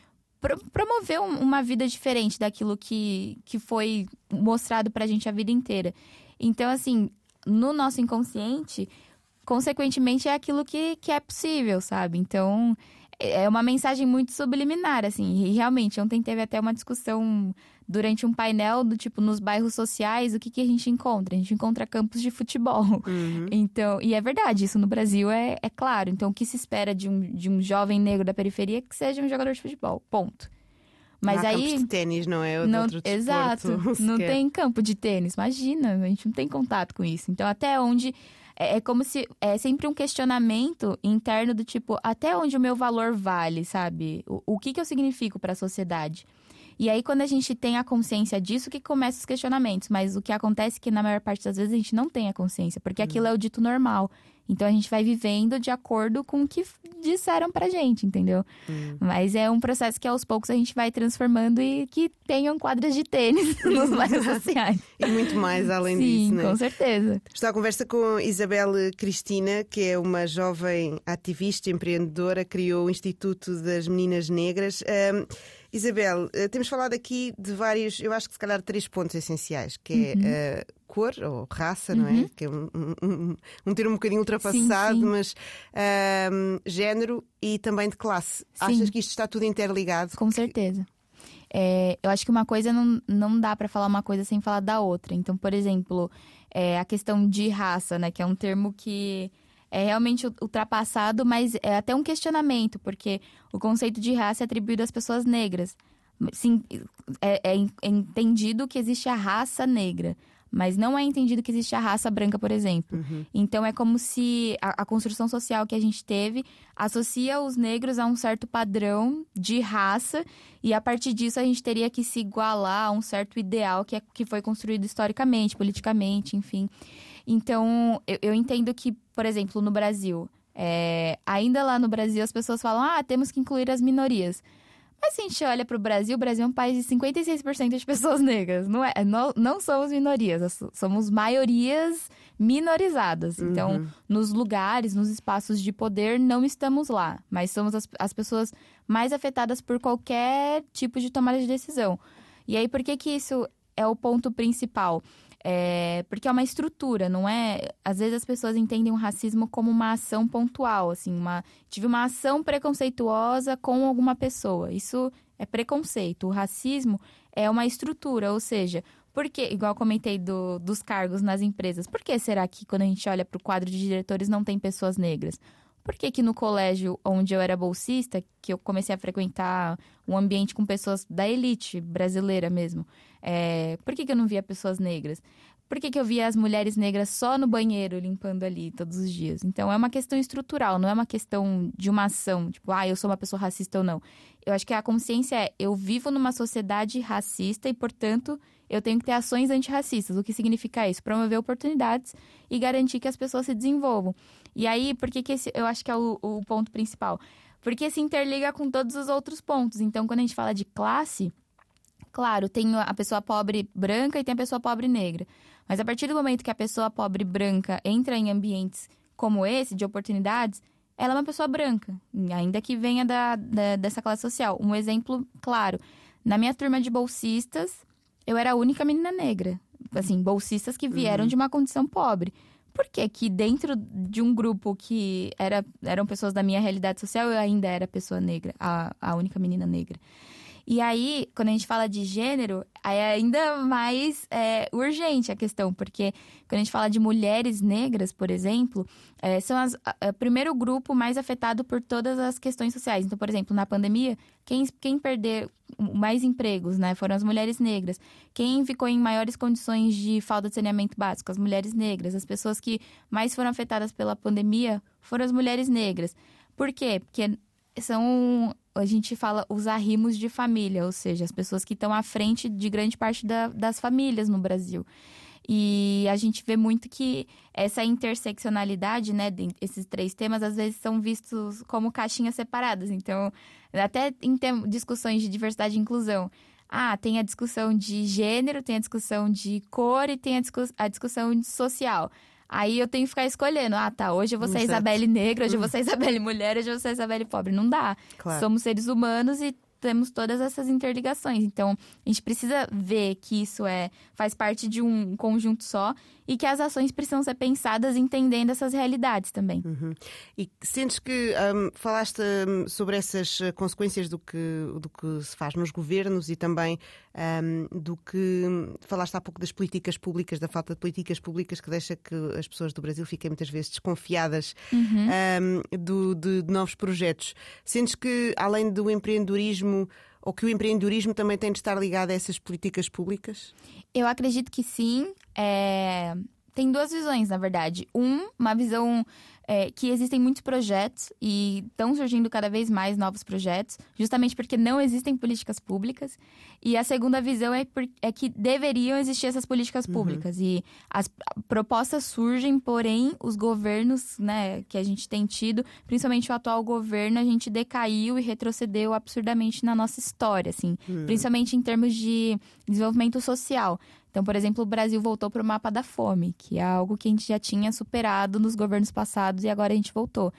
promover um- uma vida diferente daquilo que, que foi mostrado pra gente a vida inteira. Então, assim, no nosso inconsciente, consequentemente, é aquilo que, que é possível, sabe? Então, é é uma mensagem muito subliminar, assim. E realmente, ontem teve até uma discussão durante um painel do tipo, nos bairros sociais, o que, que a gente encontra? A gente encontra campos de futebol. Então, e é verdade, isso no Brasil é, é claro. Então, o que se espera de um, de um jovem negro da periferia é que seja um jogador de futebol. Ponto. Mas não há aí. campos de ténis, não é? Não, outro desporto exato. Não tem campo de tênis, imagina, a gente não tem contato com isso. Então, até onde. É, é como se. É sempre um questionamento interno do tipo, até onde o meu valor vale, sabe? O, o que, que eu significo para a sociedade? E aí, quando a gente tem a consciência disso, que começa os questionamentos. Mas o que acontece é que, na maior parte das vezes, a gente não tem a consciência, porque aquilo é o dito normal. Então a gente vai vivendo de acordo com o que disseram pra gente, entendeu? Hum. Mas é um processo que aos poucos a gente vai transformando e que tenham quadras de tênis nos bairros sociais. e muito mais além Sim, disso, né? com certeza. Estou à conversa com Isabel Cristina, que é uma jovem ativista empreendedora, criou o Instituto das Meninas Negras. Um, Isabel, eh, temos falado aqui de vários, eu acho que se calhar três pontos essenciais, que é uhum. uh, cor ou raça, uhum. não é? Uhum. Que é um, um, um, termo um bocadinho ultrapassado, sim, sim. mas uh, género e também de classe. Sim. Achas que isto está tudo interligado? Com certeza. É, eu acho que uma coisa não, não dá para falar uma coisa sem falar da outra. Então, por exemplo, é, a questão de raça, né? Que é um termo que é realmente ultrapassado, mas é até um questionamento, porque o conceito de raça é atribuído às pessoas negras. Sim, é, é, é entendido que existe a raça negra, mas não é entendido que existe a raça branca, por exemplo. Uhum. Então é como se a, a, construção social que a gente teve associa os negros a um certo padrão de raça e a partir disso a gente teria que se igualar a um certo ideal que, é, que foi construído historicamente, politicamente, enfim. Então, eu, eu entendo que, por exemplo, no Brasil, é, ainda lá no Brasil as pessoas falam, ah, temos que incluir as minorias. Mas se a gente olha para o Brasil, o Brasil é um país de 56% de pessoas negras. Não, é, não, não somos minorias, somos maiorias minorizadas. Então, uhum. nos lugares, nos espaços de poder, não estamos lá. Mas somos as, as pessoas mais afetadas por qualquer tipo de tomada de decisão. E aí, por que, que isso é o ponto principal? É, porque é uma estrutura, não é? Às vezes as pessoas entendem o racismo como uma ação pontual, assim, uma tive uma ação preconceituosa com alguma pessoa. Isso é preconceito. O racismo é uma estrutura, ou seja, porque, igual comentei do, dos cargos nas empresas, por que será que quando a gente olha para o quadro de diretores não tem pessoas negras? Por que, que no colégio onde eu era bolsista, que eu comecei a frequentar um ambiente com pessoas da elite brasileira mesmo, é, por que, que eu não via pessoas negras? Por que, que eu via as mulheres negras só no banheiro limpando ali todos os dias? Então é uma questão estrutural, não é uma questão de uma ação, tipo, ah, eu sou uma pessoa racista ou não. Eu acho que a consciência é, eu vivo numa sociedade racista e, portanto, eu tenho que ter ações antirracistas. O que significa isso? Promover oportunidades e garantir que as pessoas se desenvolvam. E aí, por que, que esse, eu acho que é o, o ponto principal? Porque se interliga com todos os outros pontos. Então, quando a gente fala de classe, claro, tem a pessoa pobre branca e tem a pessoa pobre negra. Mas a partir do momento que a pessoa pobre branca entra em ambientes como esse, de oportunidades, ela é uma pessoa branca, ainda que venha da, da, dessa classe social. Um exemplo claro: na minha turma de bolsistas, eu era a única menina negra. Assim, bolsistas que vieram uhum. de uma condição pobre. Por que que dentro de um grupo que era, eram pessoas da minha realidade social, eu ainda era pessoa negra, a, a única menina negra? E aí, quando a gente fala de gênero, é ainda mais é, urgente a questão, porque quando a gente fala de mulheres negras, por exemplo, é, são o primeiro grupo mais afetado por todas as questões sociais. Então, por exemplo, na pandemia, quem, quem perdeu mais empregos, né, foram as mulheres negras. Quem ficou em maiores condições de falta de saneamento básico? As mulheres negras. As pessoas que mais foram afetadas pela pandemia foram as mulheres negras. Por quê? Porque são a gente fala os arrimos de família, ou seja, as pessoas que estão à frente de grande parte da, das famílias no Brasil. E a gente vê muito que essa interseccionalidade, né, esses três temas, às vezes são vistos como caixinhas separadas. Então, até em discussões de diversidade e inclusão, ah, tem a discussão de gênero, tem a discussão de cor e tem a, a discussão social. Aí eu tenho que ficar escolhendo. Ah, tá. Hoje eu vou ser Isabelle negra, hoje eu vou ser Isabelle mulher, hoje eu vou ser Isabelle pobre. Não dá. Claro. Somos seres humanos e temos todas essas interligações. Então, a gente precisa ver que isso é faz parte de um conjunto só e que as ações precisam ser pensadas entendendo essas realidades também. Uhum. E sentes que um, falaste hum, sobre essas eh, consequências do que, do que se faz nos governos e também um, do que hum, falaste há pouco das políticas públicas, da falta de políticas públicas que deixa que as pessoas do Brasil fiquem muitas vezes desconfiadas uhum. um, do, de, de novos projetos. Sentes que, além do empreendedorismo, ou que o empreendedorismo também tem de estar ligado a essas políticas públicas? Eu acredito que sim. É... tem duas visões, na verdade. Um, uma visão é, que existem muitos projetos e estão surgindo cada vez mais novos projetos, justamente porque não existem políticas públicas. E a segunda visão é, por, é que deveriam existir essas políticas públicas. Uhum. E as propostas surgem, porém, os governos né, que a gente tem tido, principalmente o atual governo, a gente decaiu e retrocedeu absurdamente na nossa história, assim, uhum. principalmente em termos de desenvolvimento social. Então, por exemplo, o Brasil voltou para o mapa da fome, que é algo que a gente já tinha superado nos governos passados e agora a gente voltou.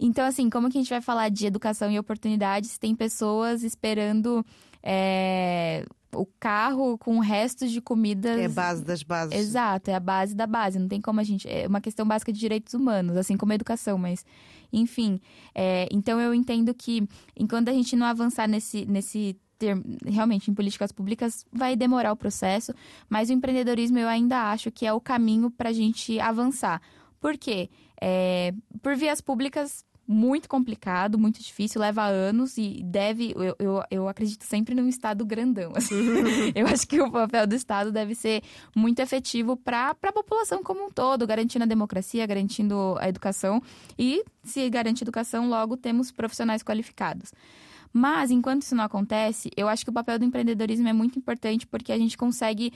Então, assim, como que a gente vai falar de educação e oportunidades se tem pessoas esperando é, o carro com restos de comidas. É a base das bases. Exato, é a base da base. Não tem como a gente. É uma questão básica de direitos humanos, assim como a educação, mas. Enfim. É, então eu entendo que enquanto a gente não avançar nesse, nesse ter realmente em políticas públicas vai demorar o processo, mas o empreendedorismo eu ainda acho que é o caminho para a gente avançar. Por quê? É, por vias públicas muito complicado, muito difícil, leva anos e deve. Eu, eu, eu acredito sempre num Estado grandão. Assim. eu acho que o papel do Estado deve ser muito efetivo para a população como um todo, garantindo a democracia, garantindo a educação. E se garante educação, logo temos profissionais qualificados. Mas, enquanto isso não acontece, eu acho que o papel do empreendedorismo é muito importante porque a gente consegue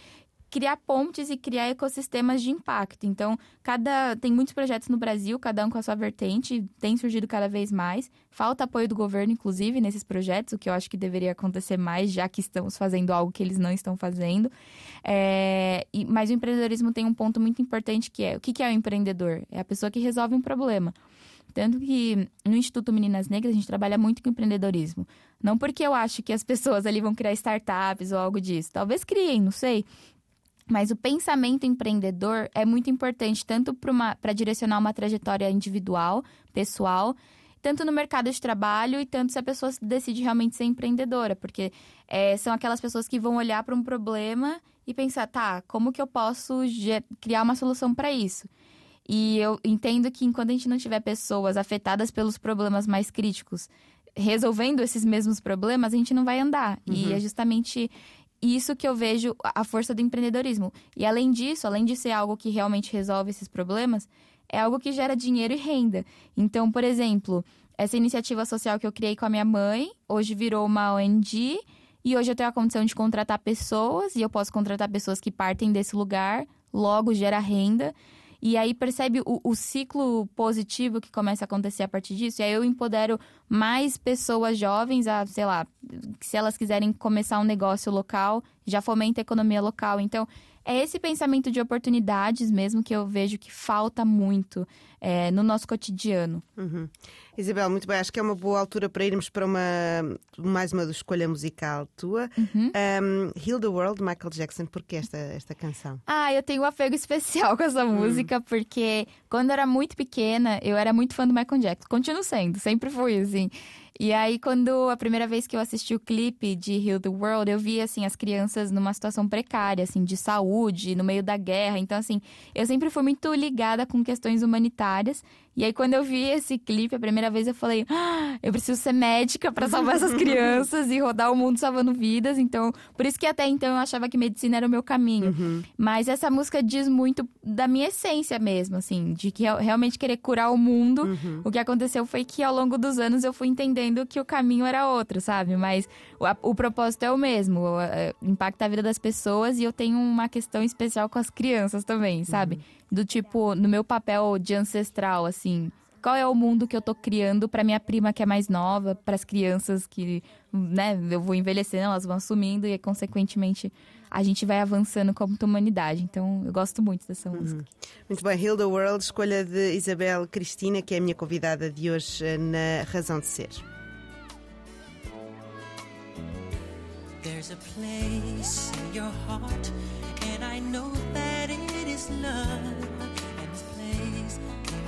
criar pontes e criar ecossistemas de impacto. Então, cada tem muitos projetos no Brasil, cada um com a sua vertente, tem surgido cada vez mais. Falta apoio do governo, inclusive, nesses projetos, o que eu acho que deveria acontecer mais, já que estamos fazendo algo que eles não estão fazendo. É, e, mas o empreendedorismo tem um ponto muito importante que é o que, que é o empreendedor? É a pessoa que resolve um problema. Tanto que no Instituto Meninas Negras a gente trabalha muito com empreendedorismo. Não porque eu acho que as pessoas ali vão criar startups ou algo disso. Talvez criem, não sei. Mas o pensamento empreendedor é muito importante, tanto para direcionar uma trajetória individual, pessoal, tanto no mercado de trabalho e tanto se a pessoa decide realmente ser empreendedora, porque é, são aquelas pessoas que vão olhar para um problema e pensar, tá, como que eu posso criar uma solução para isso? E eu entendo que enquanto a gente não tiver pessoas afetadas pelos problemas mais críticos resolvendo esses mesmos problemas, a gente não vai andar. Uhum. E é justamente isso que eu vejo a força do empreendedorismo. E além disso, além de ser algo que realmente resolve esses problemas, é algo que gera dinheiro e renda. Então, por exemplo, essa iniciativa social que eu criei com a minha mãe, hoje virou uma ONG e hoje eu tenho a condição de contratar pessoas e eu posso contratar pessoas que partem desse lugar, logo gera renda. E aí percebe o, o, ciclo positivo que começa a acontecer a partir disso. E aí eu empodero mais pessoas jovens a, sei lá, se elas quiserem começar um negócio local, já fomenta a economia local. Então, é esse pensamento de oportunidades mesmo que eu vejo que falta muito é, no nosso cotidiano. Uhum. Isabel, muito bem, acho que é uma boa altura para irmos para uma mais uma escolha musical tua. Uhum. Um, Heal the World, Michael Jackson, por que esta, esta canção? Ah, eu tenho um apego especial com essa uhum. música, porque quando eu era muito pequena, eu era muito fã do Michael Jackson. Continuo sendo, sempre fui assim. E aí, quando a primeira vez que eu assisti o clipe de Heal the World, eu vi, assim, as crianças numa situação precária, assim, de saúde, no meio da guerra. Então, assim, eu sempre fui muito ligada com questões humanitárias. E aí, quando eu vi esse clipe a primeira vez, eu falei: ah, eu preciso ser médica para salvar essas crianças e rodar o mundo salvando vidas. Então, por isso que até então eu achava que medicina era o meu caminho. Uhum. Mas essa música diz muito da minha essência mesmo, assim, de que realmente querer curar o mundo. Uhum. O que aconteceu foi que ao longo dos anos eu fui entendendo que o caminho era outro, sabe? Mas o, o propósito é o mesmo: impacta a vida das pessoas e eu tenho uma questão especial com as crianças também, sabe? Uhum. Do tipo, no meu papel de ancestral, assim, qual é o mundo que eu tô criando para minha prima que é mais nova, para as crianças que, né, eu vou envelhecendo, elas vão assumindo e consequentemente a gente vai avançando como humanidade. Então, eu gosto muito dessa uhum. música. Muito bem, Heal the World, escolha de Isabel Cristina, que é a minha convidada de hoje eh, na Razão de Ser. There's a place in your heart and I know that it is love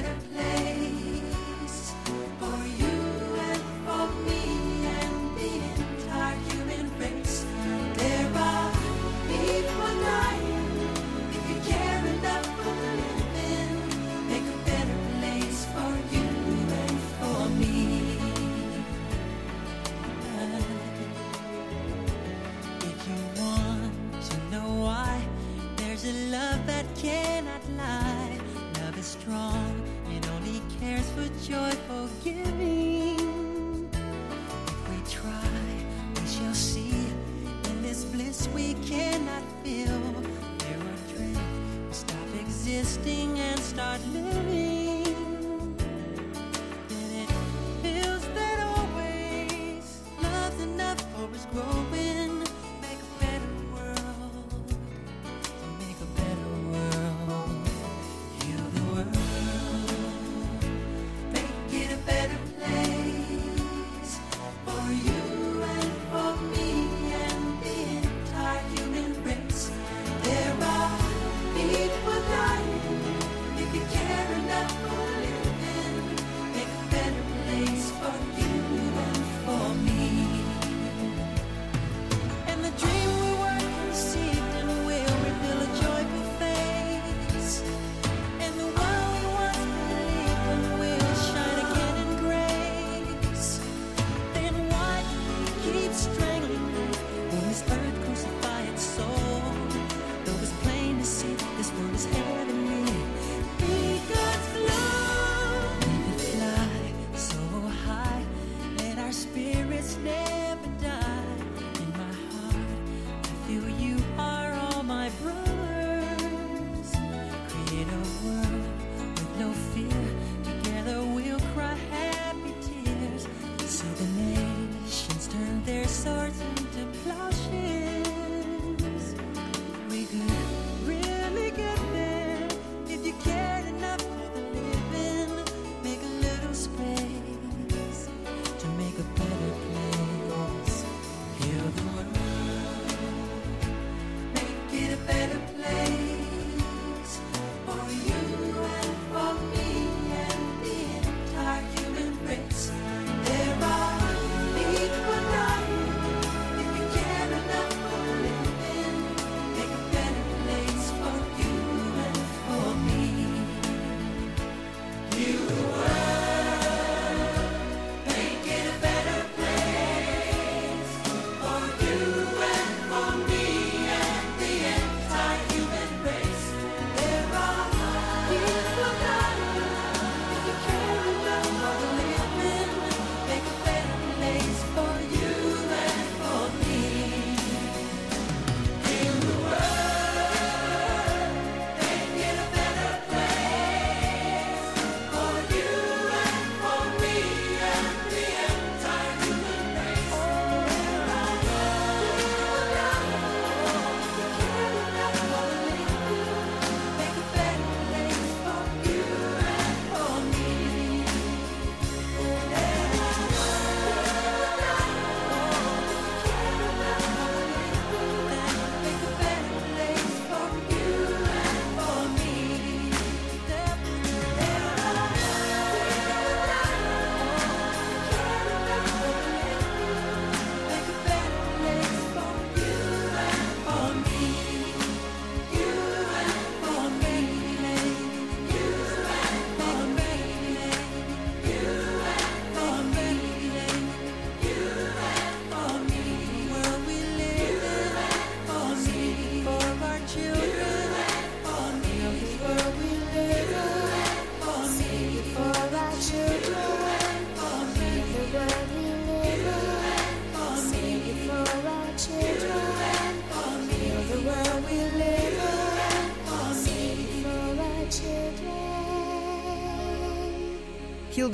better place. for joyful giving. If we try, we shall see. In this bliss we cannot feel. There are dreams. Stop existing and start living.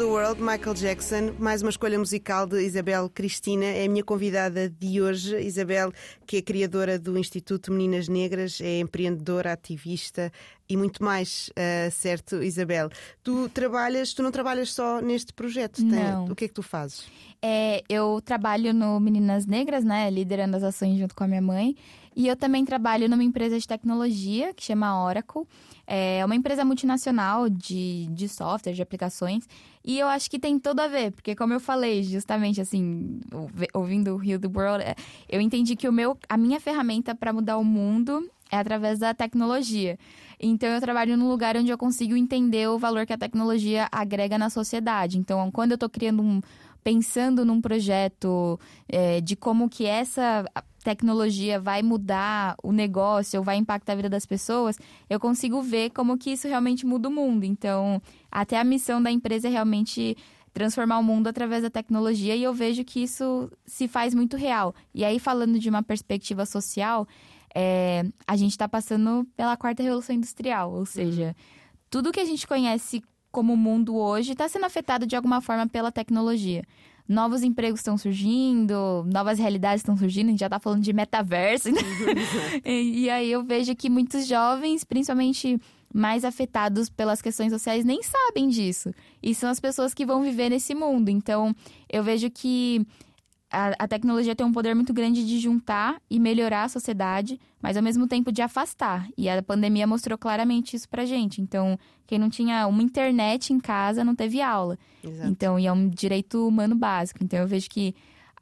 The World, Michael Jackson, mais uma escolha musical de Isabel Cristina, é a minha convidada de hoje. Isabel, que é criadora do Instituto Meninas Negras, é empreendedora, ativista e muito mais, uh, certo, Isabel? Tu trabalhas, tu não trabalhas só neste projeto, tem- Não. o que é que tu fazes? É, eu trabalho no Meninas Negras, né? Liderando as ações junto com a minha mãe. E eu também trabalho numa empresa de tecnologia que chama Oracle. É uma empresa multinacional de, de software, de aplicações. E eu acho que tem tudo a ver, porque como eu falei, justamente assim, ouvi- ouvindo o Heal the World, é, eu entendi que o meu, a minha ferramenta para mudar o mundo é através da tecnologia. Então eu trabalho num lugar onde eu consigo entender o valor que a tecnologia agrega na sociedade. Então, quando eu estou criando um pensando num projeto é, de como que essa tecnologia vai mudar o negócio ou vai impactar a vida das pessoas, eu consigo ver como que isso realmente muda o mundo. Então, até a missão da empresa é realmente transformar o mundo através da tecnologia e eu vejo que isso se faz muito real. E aí, falando de uma perspectiva social, é, a gente está passando pela quarta revolução industrial, ou seja, tudo que a gente conhece como mundo hoje está sendo afetado de alguma forma pela tecnologia. Novos empregos estão surgindo, novas realidades estão surgindo, a gente já está falando de metaverso. Né? e, e aí eu vejo que muitos jovens, principalmente mais afetados pelas questões sociais, nem sabem disso. E são as pessoas que vão viver nesse mundo. Então, eu vejo que a, a, tecnologia tem um poder muito grande de juntar e melhorar a sociedade, mas ao mesmo tempo de afastar. E a pandemia mostrou claramente isso pra gente. Então, quem não tinha uma internet em casa não teve aula. Exato. Então, e é um direito humano básico. Então, eu vejo que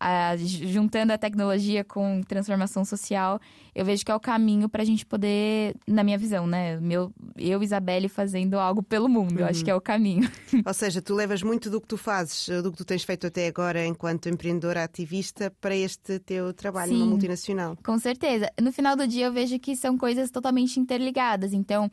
a, juntando a tecnologia com transformação social, eu vejo que é o caminho para a gente poder, na minha visão, né? Meu, eu, Isabelle, fazendo algo pelo mundo. Eu acho que é o caminho. Ou seja, tu levas muito do que tu fazes, do que tu tens feito até agora enquanto empreendedora ativista para este teu trabalho Sim. multinacional. Com certeza. No final do dia, eu vejo que são coisas totalmente interligadas. Então,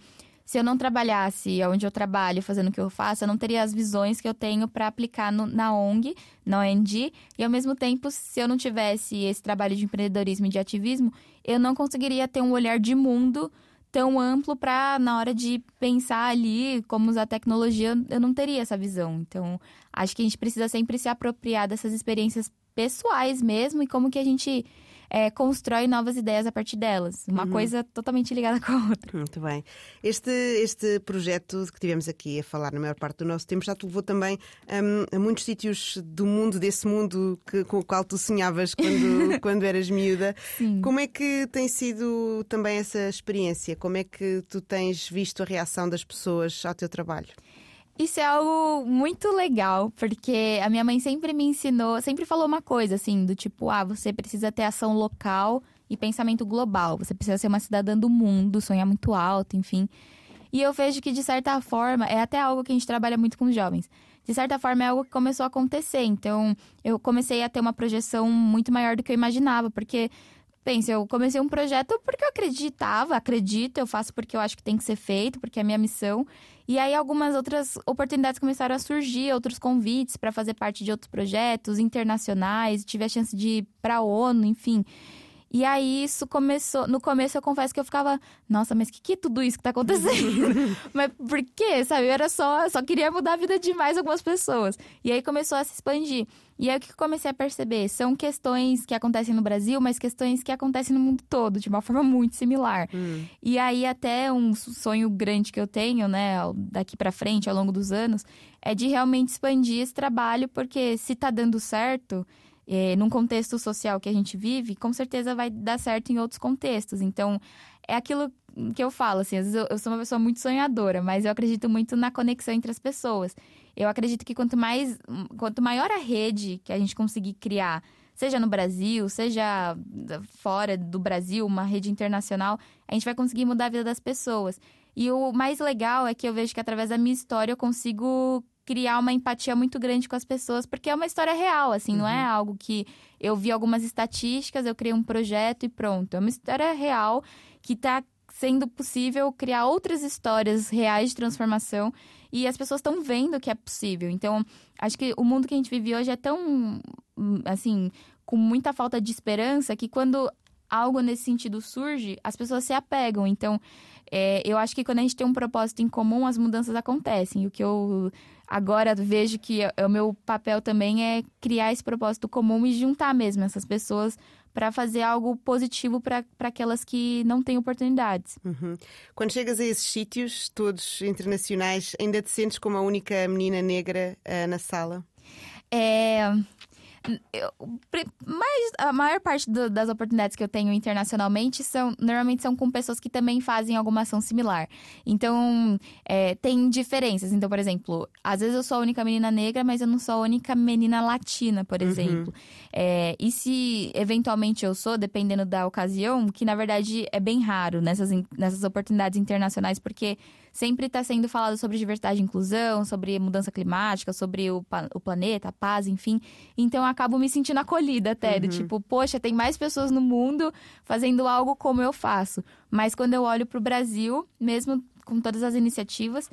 se eu não trabalhasse onde eu trabalho, fazendo o que eu faço, eu não teria as visões que eu tenho para aplicar no, na ONG, na ONG, e ao mesmo tempo, se eu não tivesse esse trabalho de empreendedorismo e de ativismo, eu não conseguiria ter um olhar de mundo tão amplo para na hora de pensar ali como usar tecnologia, eu não teria essa visão. Então, acho que a gente precisa sempre se apropriar dessas experiências pessoais mesmo e como que a gente é, constrói novas ideias a partir delas. Uma Uhum. coisa totalmente ligada com a outra. Muito bem. Este, este projeto que tivemos aqui a falar na maior parte do nosso tempo já te levou também hum, a muitos sítios do mundo, desse mundo que- com o qual tu sonhavas quando, quando eras miúda. Sim. Como é que tem sido também essa experiência? Como é que tu tens visto a reação das pessoas ao teu trabalho? Isso é algo muito legal, porque a minha mãe sempre me ensinou, sempre falou uma coisa assim, do tipo, ah, você precisa ter ação local e pensamento global. Você precisa ser uma cidadã do mundo, sonhar muito alto, enfim. E eu vejo que, de certa forma, é até algo que a gente trabalha muito com os jovens. De certa forma, é algo que começou a acontecer. Então, eu comecei a ter uma projeção muito maior do que eu imaginava, porque Pensa, eu comecei um projeto porque eu acreditava, acredito, eu faço porque eu acho que tem que ser feito, porque é minha missão. E aí algumas outras oportunidades começaram a surgir, outros convites para fazer parte de outros projetos internacionais, tive a chance de ir para a ONU, enfim. E aí isso começou. No começo eu confesso que eu ficava, nossa, mas que que é tudo isso que tá acontecendo? mas por quê? Sabe? Eu era só, só queria mudar a vida de mais algumas pessoas. E aí começou a se expandir. E aí o que eu comecei a perceber? São questões que acontecem no Brasil, mas questões que acontecem no mundo todo, de uma forma muito similar. E aí até um sonho grande que eu tenho, né, daqui pra frente, ao longo dos anos, é de realmente expandir esse trabalho, porque se tá dando certo, é, num contexto social que a gente vive, com certeza vai dar certo em outros contextos. Então, é aquilo que eu falo, assim, às vezes eu, eu sou uma pessoa muito sonhadora, mas eu acredito muito na conexão entre as pessoas. Eu acredito que quanto mais, quanto maior a rede que a gente conseguir criar, seja no Brasil, seja fora do Brasil, uma rede internacional, a gente vai conseguir mudar a vida das pessoas. E o mais legal é que eu vejo que através da minha história eu consigo criar uma empatia muito grande com as pessoas, porque é uma história real, assim, não é algo que eu vi algumas estatísticas, eu criei um projeto e pronto. É uma história real que está sendo possível criar outras histórias reais de transformação e as pessoas estão vendo que é possível. Então, acho que o mundo que a gente vive hoje é tão, assim, com muita falta de esperança que quando algo nesse sentido surge, as pessoas se apegam. Então, é, eu acho que quando a gente tem um propósito em comum, as mudanças acontecem. O que eu agora vejo que é, o meu papel também é criar esse propósito comum e juntar mesmo essas pessoas para fazer algo positivo para aquelas que não têm oportunidades. Uhum. Quando chegas a esses sítios, todos internacionais, ainda te sentes como a única menina negra ah, na sala? É. eu- mas a maior parte do- das oportunidades que eu tenho internacionalmente são normalmente são com pessoas que também fazem alguma ação similar. Então, é, tem diferenças. Então, por exemplo, às vezes eu sou a única menina negra, mas eu não sou a única menina latina, por exemplo. É, e se eventualmente eu sou, dependendo da ocasião, que na verdade é bem raro nessas, nessas oportunidades internacionais, porque sempre está sendo falado sobre diversidade e inclusão, sobre mudança climática, sobre o, o planeta, a paz, enfim. Então eu acabo me sentindo acolhida até, do tipo, poxa, tem mais pessoas no mundo fazendo algo como eu faço. Mas quando eu olho para o Brasil, mesmo com todas as iniciativas,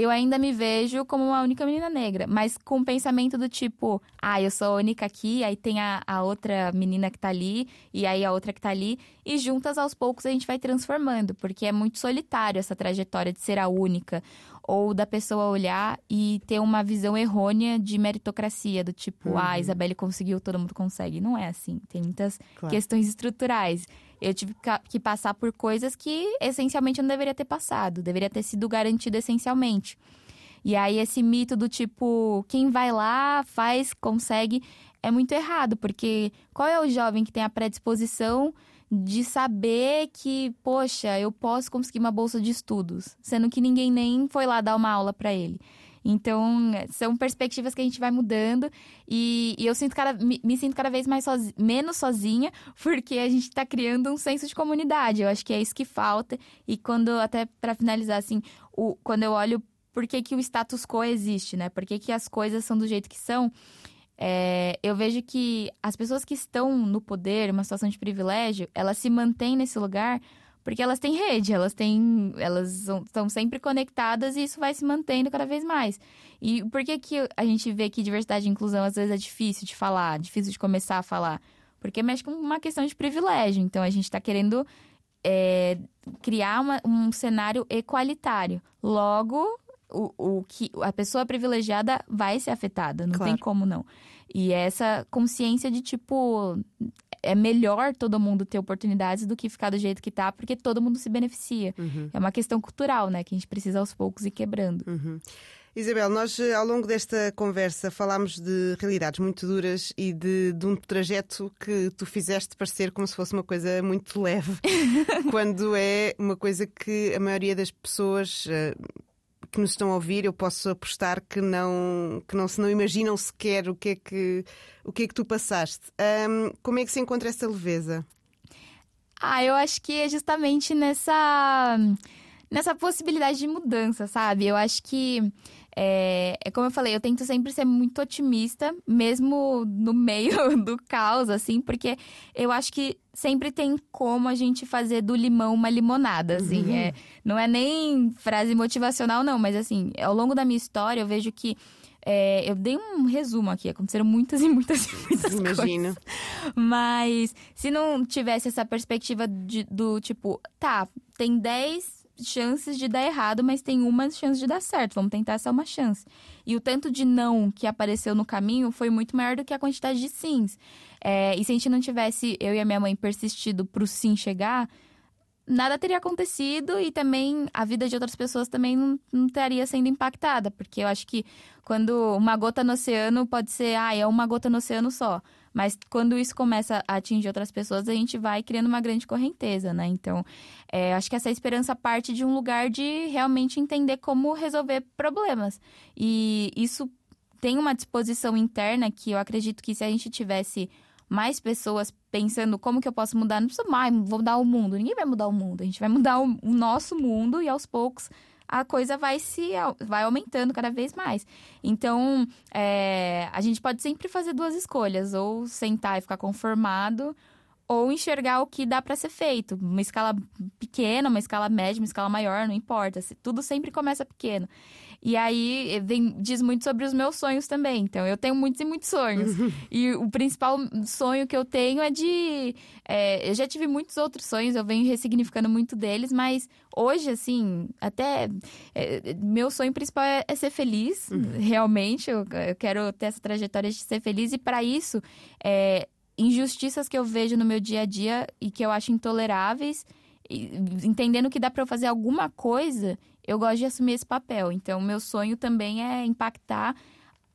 eu ainda me vejo como uma única menina negra, mas com o pensamento do tipo, ah, eu sou a única aqui, aí tem a, a outra menina que tá ali, e aí a outra que tá ali, e juntas aos poucos a gente vai transformando, porque é muito solitário essa trajetória de ser a única, ou da pessoa olhar e ter uma visão errônea de meritocracia, do tipo, ah, a Isabelle conseguiu, todo mundo consegue. Não é assim, tem muitas Claro. questões estruturais. Eu tive que passar por coisas que essencialmente eu não deveria ter passado, deveria ter sido garantido essencialmente. E aí esse mito do tipo, quem vai lá, faz, consegue, é muito errado, porque qual é o jovem que tem a predisposição de saber que, poxa, eu posso conseguir uma bolsa de estudos, sendo que ninguém nem foi lá dar uma aula para ele. Então, são perspectivas que a gente vai mudando e, e eu sinto cada, me, me sinto cada vez mais menos sozinha, porque a gente está criando um senso de comunidade. Eu acho que é isso que falta. E quando, até para finalizar, assim, o, quando eu olho por que, que o status quo existe, né? Por que, que as coisas são do jeito que são, é, eu vejo que as pessoas que estão no poder, uma situação de privilégio, elas se mantêm nesse lugar porque elas têm rede, elas têm, elas estão sempre conectadas e isso vai se mantendo cada vez mais. E por que que a gente vê que diversidade e inclusão às vezes é difícil de falar, difícil de começar a falar? Porque mexe com uma questão de privilégio. Então a gente está querendo é, criar uma- um cenário equalitário. Logo, o, o que a pessoa privilegiada vai ser afetada, não Claro. tem como não. E essa consciência de tipo é melhor todo mundo ter oportunidades do que ficar do jeito que tá, porque todo mundo se beneficia. É uma questão cultural, né, que a gente precisa aos poucos ir quebrando. Isabel, nós eh, ao longo desta conversa falámos de realidades muito duras e de, de um trajeto que tu fizeste parecer como se fosse uma coisa muito leve, quando é uma coisa que a maioria das pessoas eh, que nos estão a ouvir, eu posso apostar que não, que não se não imaginam sequer o que é que, o que, é que tu passaste. Ahm, como é que se encontra essa leveza? Ah, eu acho que é justamente nessa nessa possibilidade de mudança, sabe? Eu acho que é, é como eu falei, eu tento sempre ser muito otimista, mesmo no meio do caos, assim, porque eu acho que sempre tem como a gente fazer do limão uma limonada, assim. É, não é nem frase motivacional, não, mas assim, ao longo da minha história eu vejo que é, eu dei um resumo aqui, aconteceram muitas e muitas e muitas Imagino. coisas. Mas se não tivesse essa perspectiva de- do tipo, tá, tem 10 chances de dar errado, mas tem uma chance de dar certo. Vamos tentar essa uma chance. E o tanto de não que apareceu no caminho foi muito maior do que a quantidade de sims. É, e se a gente não tivesse, eu e a minha mãe, persistido pro sim chegar, nada teria acontecido e também a vida de outras pessoas também não, não estaria sendo impactada, porque eu acho que quando uma gota no oceano pode ser, ah, é uma gota no oceano só, mas quando isso começa a atingir outras pessoas, a gente vai criando uma grande correnteza, né? Então, é, acho que essa esperança parte de um lugar de realmente entender como resolver problemas. E isso tem uma disposição interna que eu acredito que se a gente tivesse mais pessoas pensando como que eu posso mudar, não precisa mais vou mudar o mundo. Ninguém vai mudar o mundo. A gente vai mudar o, o nosso mundo e aos poucos a coisa vai se vai aumentando cada vez mais. Então, é, a gente pode sempre fazer duas escolhas, ou sentar e ficar conformado, ou enxergar o que dá para ser feito. Uma escala pequena, uma escala média, uma escala maior, não importa. Tudo sempre começa pequeno. E aí eh, vem- diz muito sobre os meus sonhos também. Então, eu tenho muitos e muitos sonhos. e o principal sonho que eu tenho é de. é, eu já tive muitos outros sonhos, eu venho ressignificando muito deles, mas hoje, assim, até. é, meu sonho principal é, é ser feliz, realmente. Eu, eu quero ter essa trajetória de ser feliz, e para isso. é, injustiças que eu vejo no meu dia a dia e que eu acho intoleráveis, entendendo que dá para eu fazer alguma coisa, eu gosto de assumir esse papel. Então, meu sonho também é impactar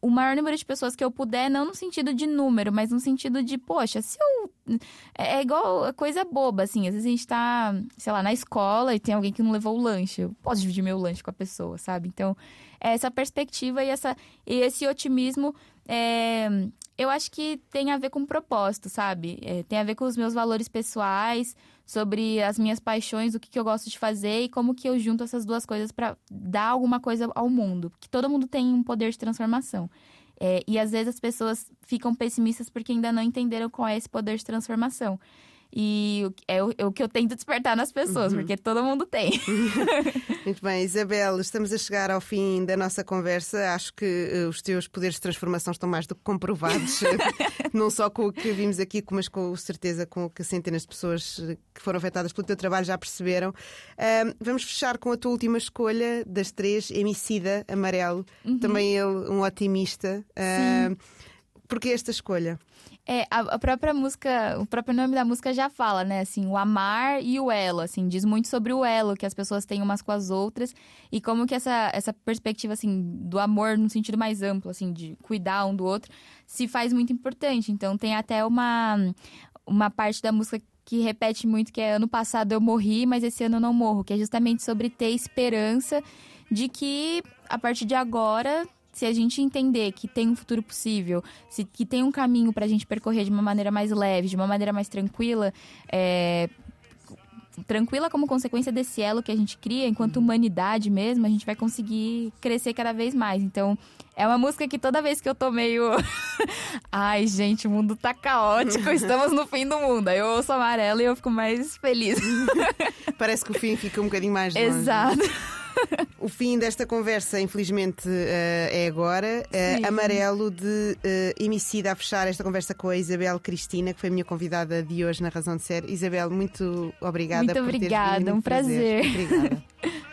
o maior número de pessoas que eu puder, não no sentido de número, mas no sentido de, poxa, se eu. É é igual coisa boba, assim. Às vezes a gente tá, sei lá, na escola e tem alguém que não levou o lanche. Eu posso dividir meu lanche com a pessoa, sabe? Então, é essa perspectiva e, essa, e esse otimismo. é, eu acho que tem a ver com propósito, sabe? É, tem a ver com os meus valores pessoais, sobre as minhas paixões, o que, que eu gosto de fazer e como que eu junto essas duas coisas para dar alguma coisa ao mundo. Porque todo mundo tem um poder de transformação. É, e às vezes as pessoas ficam pessimistas porque ainda não entenderam qual é esse poder de transformação. E é o, é o que eu tento despertar nas pessoas, porque todo mundo tem. Muito bem, Isabel, estamos a chegar ao fim da nossa conversa. Acho que eh, os teus poderes de transformação estão mais do que comprovados, não só com o que vimos aqui, mas com certeza com o que centenas de pessoas eh, que foram afetadas pelo teu trabalho já perceberam. Ahm, vamos fechar com a tua última escolha das três, Emicida Amarelo, também ele um otimista. Ahm, Porquê esta escolha? É, a, a própria música, o próprio nome da música já fala, né? Assim, o amar e o elo, assim, diz muito sobre o elo que as pessoas têm umas com as outras e como que essa, essa perspectiva, assim, do amor no sentido mais amplo, assim, de cuidar um do outro, se faz muito importante. Então, tem até uma, uma parte da música que repete muito que é ano passado eu morri, mas esse ano eu não morro, que é justamente sobre ter esperança de que a partir de agora se a gente entender que tem um futuro possível, se, que tem um caminho pra gente percorrer de uma maneira mais leve, de uma maneira mais tranquila, é, tranquila como consequência desse elo que a gente cria, enquanto humanidade mesmo, a gente vai conseguir crescer cada vez mais. Então, é uma música que toda vez que eu tô meio. Ai, gente, o mundo tá caótico, estamos no fim do mundo. Aí eu ouço amarelo e eu fico mais feliz. Parece que o fim fica um bocadinho mais longe. Exato. O fim desta conversa, infelizmente, eh, é agora. Eh, Sim. amarelo de uh, Emicida a fechar esta conversa com a Isabel Cristina, que foi a minha convidada de hoje na Razão de Ser. Isabel, muito obrigada Muito por teres obrigada, vindo, um prazer. Obrigada.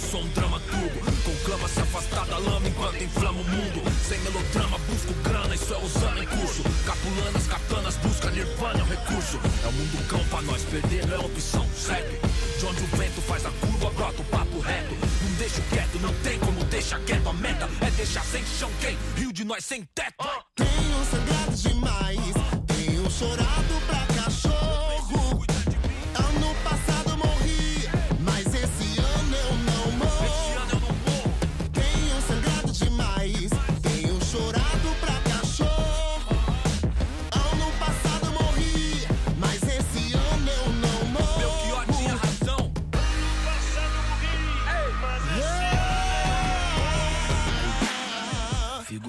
sou um drama turbo. Conclama se afastar da lama enquanto inflama o mundo. Sem melodrama, busco grana, isso é usando em curso. Capulanas, katanas, busca nirvana, é um recurso. É o mundo cão pra nós, perder não é opção, segue. De onde o vento faz a curva, brota o papo reto. Não deixo quieto, não tem como deixar quieto. A meta é deixar sem chão quem? Rio de nós sem teto. Tenho sangrado demais, tenho chorado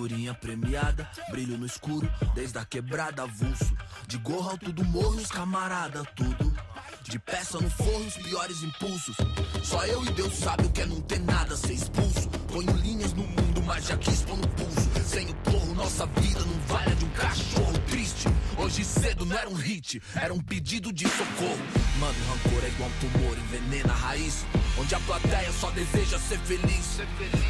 Figurinha premiada, brilho no escuro, desde a quebrada avulso. De gorro alto do morro, os camarada, tudo. De peça no forro, os piores impulsos. Só eu e Deus sabe o que é não ter nada, ser expulso. Ponho linhas no mundo, mas já quis pôr no pulso. Sem o porro, nossa vida não vale a de um cachorro triste. Hoje cedo não era um hit, era um pedido de socorro. Mano, rancor é igual um tumor, envenena a raiz. Onde a plateia só deseja ser feliz.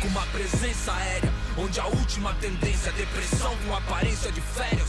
Com uma presença aérea, onde a última tendência é depressão com aparência de férias.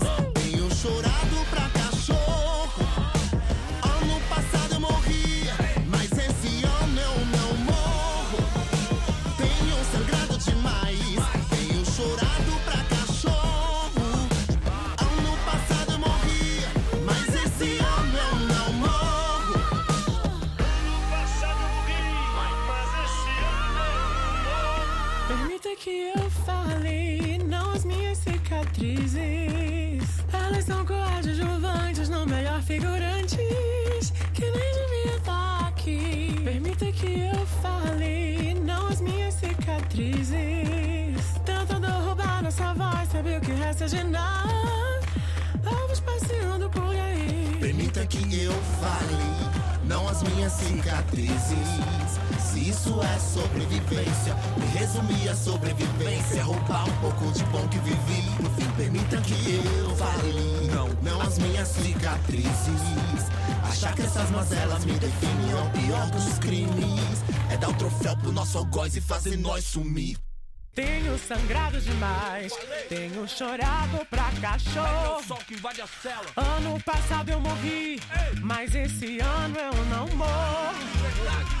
que eu fale, não as minhas cicatrizes. Elas são coadjuvantes, não melhor figurantes. Que nem devia estar aqui. Permita que eu fale, não as minhas cicatrizes. Tentando roubar nossa voz, sabe o que resta de nós? Vamos passeando por aí. Permita que eu fale, não as minhas cicatrizes. Se isso é sobrevivência, me resumir a sobrevivência. Roubar um pouco de bom que vivi. No fim, permita que eu fale, não, não as minhas cicatrizes. Achar que essas mazelas me definem é o pior dos crimes. É dar o troféu pro nosso algoz e fazer nós sumir. Tenho sangrado demais, tenho chorado pra cachorro. Sol que invade a cela. Ano passado eu morri, mas esse ano eu não morro.